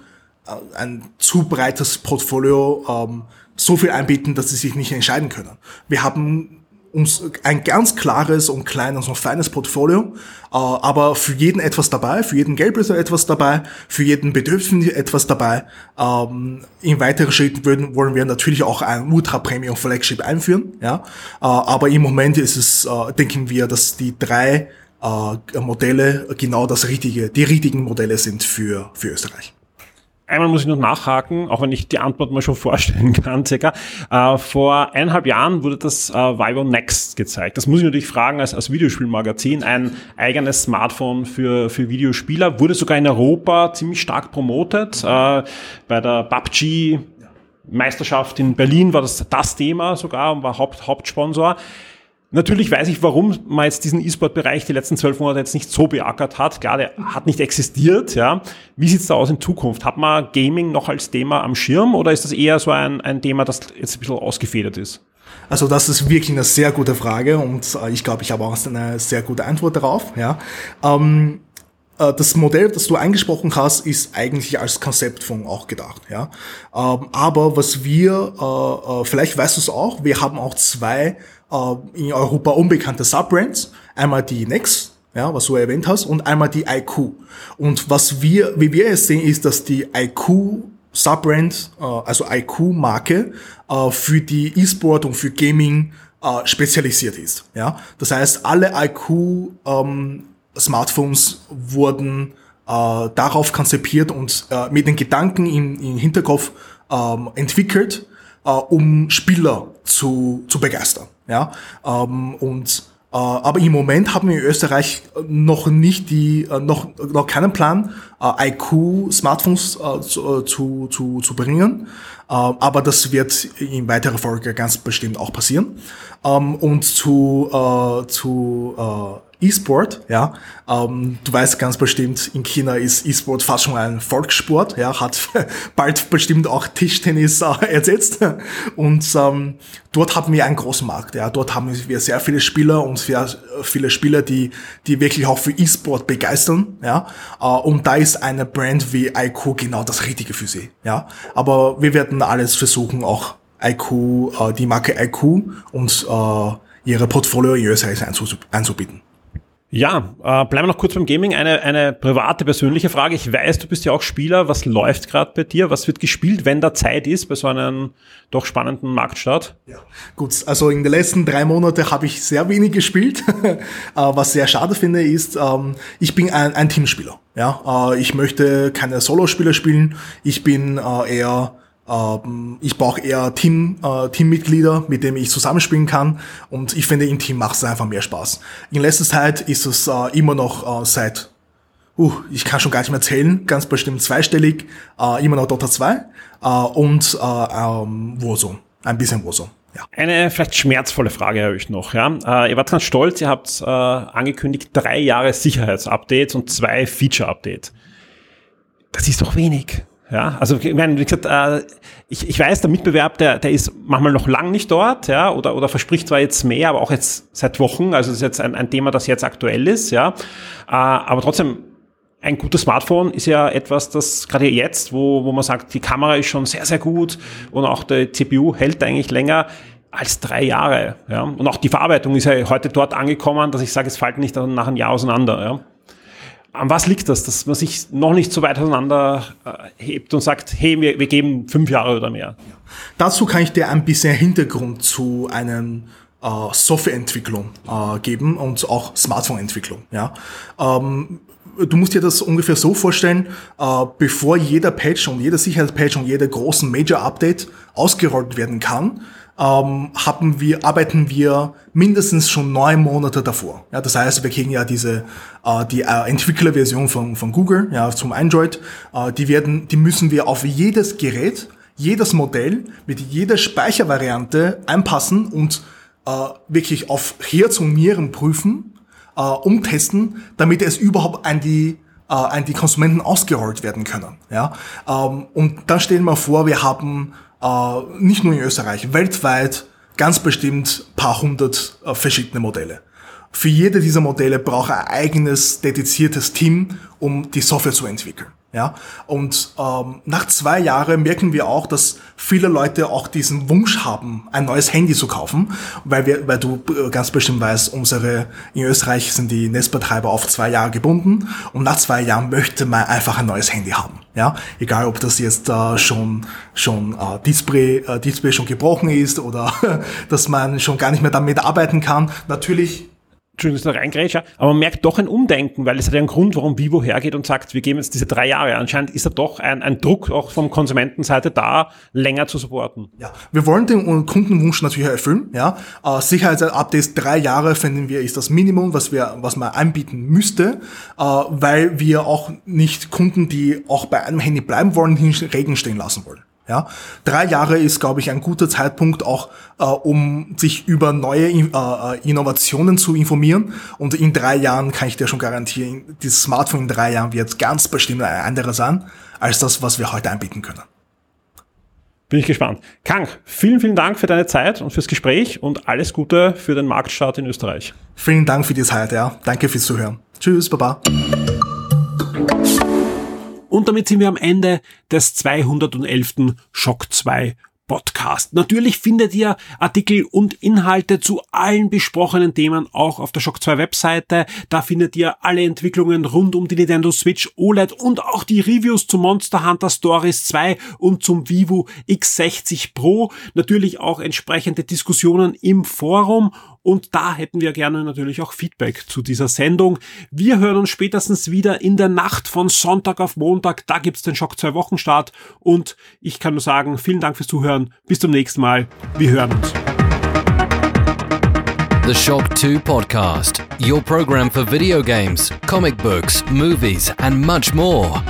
äh, ein zu breites Portfolio ähm, so viel anbieten, dass sie sich nicht entscheiden können. Wir haben uns ein ganz klares und kleines und feines Portfolio, äh, aber für jeden etwas dabei, für jeden Geldbesitzer etwas dabei, für jeden Bedürftigen etwas dabei. Ähm, in weiteren Schritten würden, wollen wir natürlich auch ein Ultra Premium Flagship einführen, ja. Äh, aber im Moment ist es, äh, denken wir, dass die drei äh, Modelle genau das richtige, die richtigen Modelle sind für, für Österreich. Einmal muss ich noch nachhaken, auch wenn ich die Antwort mal schon vorstellen kann, circa. Äh, vor eineinhalb Jahren wurde das äh, Vivo Next gezeigt. Das muss ich natürlich fragen als, als Videospielmagazin. Ein eigenes Smartphone für, für Videospieler. Wurde sogar in Europa ziemlich stark promotet. Äh, bei der PUBG Meisterschaft in Berlin war das das Thema sogar und war Haupt, Hauptsponsor. Natürlich weiß ich, warum man jetzt diesen E-Sport-Bereich die letzten zwölf Monate jetzt nicht so beackert hat. Klar, der hat nicht existiert. Ja. Wie sieht's da aus in Zukunft? Hat man Gaming noch als Thema am Schirm oder ist das eher so ein, ein Thema, das jetzt ein bisschen ausgefedert ist? Also das ist wirklich eine sehr gute Frage und äh, ich glaube, ich habe auch eine sehr gute Antwort darauf. Ja. Ähm, äh, das Modell, das du angesprochen hast, ist eigentlich als Konzeptphone auch gedacht. Ja. Ähm, aber was wir, äh, vielleicht weißt du es auch, wir haben auch zwei in Europa unbekannte Subbrands. Einmal die Nex, ja, was du erwähnt hast, und einmal die IQ. Und was wir, wie wir es sehen, ist, dass die IQ Subbrand, äh, also IQ-Marke, äh, für die E-Sport und für Gaming äh, spezialisiert ist. Ja, das heißt, alle IQ ähm, Smartphones wurden äh, darauf konzipiert und äh, mit den Gedanken im, im Hinterkopf ähm, entwickelt, äh, um Spieler zu, zu begeistern. Ja? Ähm, und äh, aber im Moment haben wir in Österreich noch nicht die, äh, noch, noch keinen Plan, äh, IQ-Smartphones äh, zu, äh, zu, zu, zu bringen. Äh, aber das wird in weiterer Folge ganz bestimmt auch passieren. Ähm, und zu, äh, zu äh, E-Sport, ja. Ähm, du weißt ganz bestimmt, in China ist E-Sport fast schon ein Volkssport, ja, hat bald bestimmt auch Tischtennis äh, ersetzt. Und ähm, dort haben wir einen großen Markt, ja. Dort haben wir sehr viele Spieler und sehr viele Spieler, die, die wirklich auch für E-Sport begeistern, ja. Äh, und da ist eine Brand wie IQ genau das Richtige für sie, ja. Aber wir werden alles versuchen, auch IQ, äh, die Marke IQ und äh, ihre Portfolio in Österreich anzubieten. Ja, äh, bleiben wir noch kurz beim Gaming. Eine, eine private, persönliche Frage. Ich weiß, du bist ja auch Spieler. Was läuft gerade bei dir? Was wird gespielt, wenn da Zeit ist bei so einem doch spannenden Marktstart? Ja, gut. Also in den letzten drei Monaten habe ich sehr wenig gespielt. äh, was sehr schade finde, ist, ähm, ich bin ein, ein Teamspieler. Ja, äh, ich möchte keine Solospieler spielen. Ich bin äh, eher ich brauche eher Team, äh, Teammitglieder, mit denen ich zusammenspielen kann. Und ich finde, im Team macht es einfach mehr Spaß. In letzter Zeit ist es äh, immer noch äh, seit, uh, ich kann schon gar nicht mehr zählen, ganz bestimmt zweistellig, äh, immer noch Dota 2 äh, und äh, ähm, Warzone. Ein bisschen Warzone. Ja. Eine vielleicht schmerzvolle Frage habe ich noch. Ja? Äh, ihr wart ganz stolz, ihr habt äh, angekündigt, drei Jahre Sicherheitsupdates und zwei Feature-Updates. Das ist doch wenig. Ja, also ich meine, wie gesagt, äh, ich, ich weiß, der Mitbewerb, der, der ist manchmal noch lang nicht dort, ja, oder, oder verspricht zwar jetzt mehr, aber auch jetzt seit Wochen, also das ist jetzt ein, ein Thema, das jetzt aktuell ist, ja. Äh, aber trotzdem, ein gutes Smartphone ist ja etwas, das gerade jetzt, wo, wo man sagt, die Kamera ist schon sehr, sehr gut und auch der CPU hält eigentlich länger als drei Jahre. Ja? Und auch die Verarbeitung ist ja heute dort angekommen, dass ich sage, es fällt nicht nach einem Jahr auseinander. Ja? An was liegt das, dass man sich noch nicht so weit auseinander äh, hebt und sagt, hey, wir, wir geben fünf Jahre oder mehr? Dazu kann ich dir ein bisschen Hintergrund zu einem äh, Softwareentwicklung äh, geben und auch Smartphone-Entwicklung. Ja? Ähm, du musst dir das ungefähr so vorstellen, äh, bevor jeder Patch und jeder Sicherheitspatch und jeder großen Major-Update ausgerollt werden kann, ähm, haben wir, arbeiten wir mindestens schon neun Monate davor. Ja, das heißt, wir kriegen ja diese äh, die äh, Entwicklerversion von, von Google ja, zum Android. Äh, die werden, die müssen wir auf jedes Gerät, jedes Modell mit jeder Speichervariante anpassen und äh, wirklich auf Herz und Nieren prüfen, äh, umtesten, damit es überhaupt an die äh, an die Konsumenten ausgerollt werden können. Ja? Ähm, und dann stellen wir vor, wir haben äh, nicht nur in Österreich, weltweit ganz bestimmt paar hundert äh, verschiedene Modelle. Für jede dieser Modelle braucht ein eigenes dediziertes Team, um die Software zu entwickeln. Ja, und ähm, nach zwei Jahren merken wir auch, dass viele Leute auch diesen Wunsch haben, ein neues Handy zu kaufen, weil wir, weil du äh, ganz bestimmt weißt, unsere in Österreich sind die Netzbetreiber auf zwei Jahre gebunden und nach zwei Jahren möchte man einfach ein neues Handy haben. Ja, egal ob das jetzt äh, schon schon äh, Display äh, Display schon gebrochen ist oder dass man schon gar nicht mehr damit arbeiten kann. Natürlich Entschuldigung, dass ich reingrätsche, aber man merkt doch ein Umdenken, weil es hat ja einen Grund, warum Vivo hergeht und sagt, wir geben jetzt diese drei Jahre. Anscheinend ist da doch ein, ein Druck auch vom Konsumentenseite da, länger zu supporten. Ja, wir wollen den Kundenwunsch natürlich erfüllen. Ja, äh, Sicherheitsupdates drei Jahre finden wir ist das Minimum, was wir, was man anbieten müsste, äh, weil wir auch nicht Kunden, die auch bei einem Handy bleiben wollen, in Regen stehen lassen wollen. Ja, drei Jahre ist, glaube ich, ein guter Zeitpunkt auch, äh, um sich über neue äh, äh, Innovationen zu informieren. Und in drei Jahren kann ich dir schon garantieren, dieses Smartphone in drei Jahren wird ganz bestimmt ein anderes sein, als das, was wir heute anbieten können. Bin ich gespannt. Kang, vielen, vielen Dank für deine Zeit und fürs Gespräch und alles Gute für den Marktstart in Österreich. Vielen Dank für die Zeit, ja. Danke fürs Zuhören. Tschüss, Baba. Und damit sind wir am Ende des 211. Shock 2 Podcast. Natürlich findet ihr Artikel und Inhalte zu allen besprochenen Themen auch auf der Shock 2 Webseite. Da findet ihr alle Entwicklungen rund um die Nintendo Switch OLED und auch die Reviews zu Monster Hunter Stories 2 und zum Vivo X60 Pro. Natürlich auch entsprechende Diskussionen im Forum und da hätten wir gerne natürlich auch Feedback zu dieser Sendung. Wir hören uns spätestens wieder in der Nacht von Sonntag auf Montag. Da gibt's den Schock 2 Wochenstart. Und ich kann nur sagen, vielen Dank fürs Zuhören. Bis zum nächsten Mal. Wir hören uns. The Shock 2 Podcast, your program for video games, comic books, movies, and much more.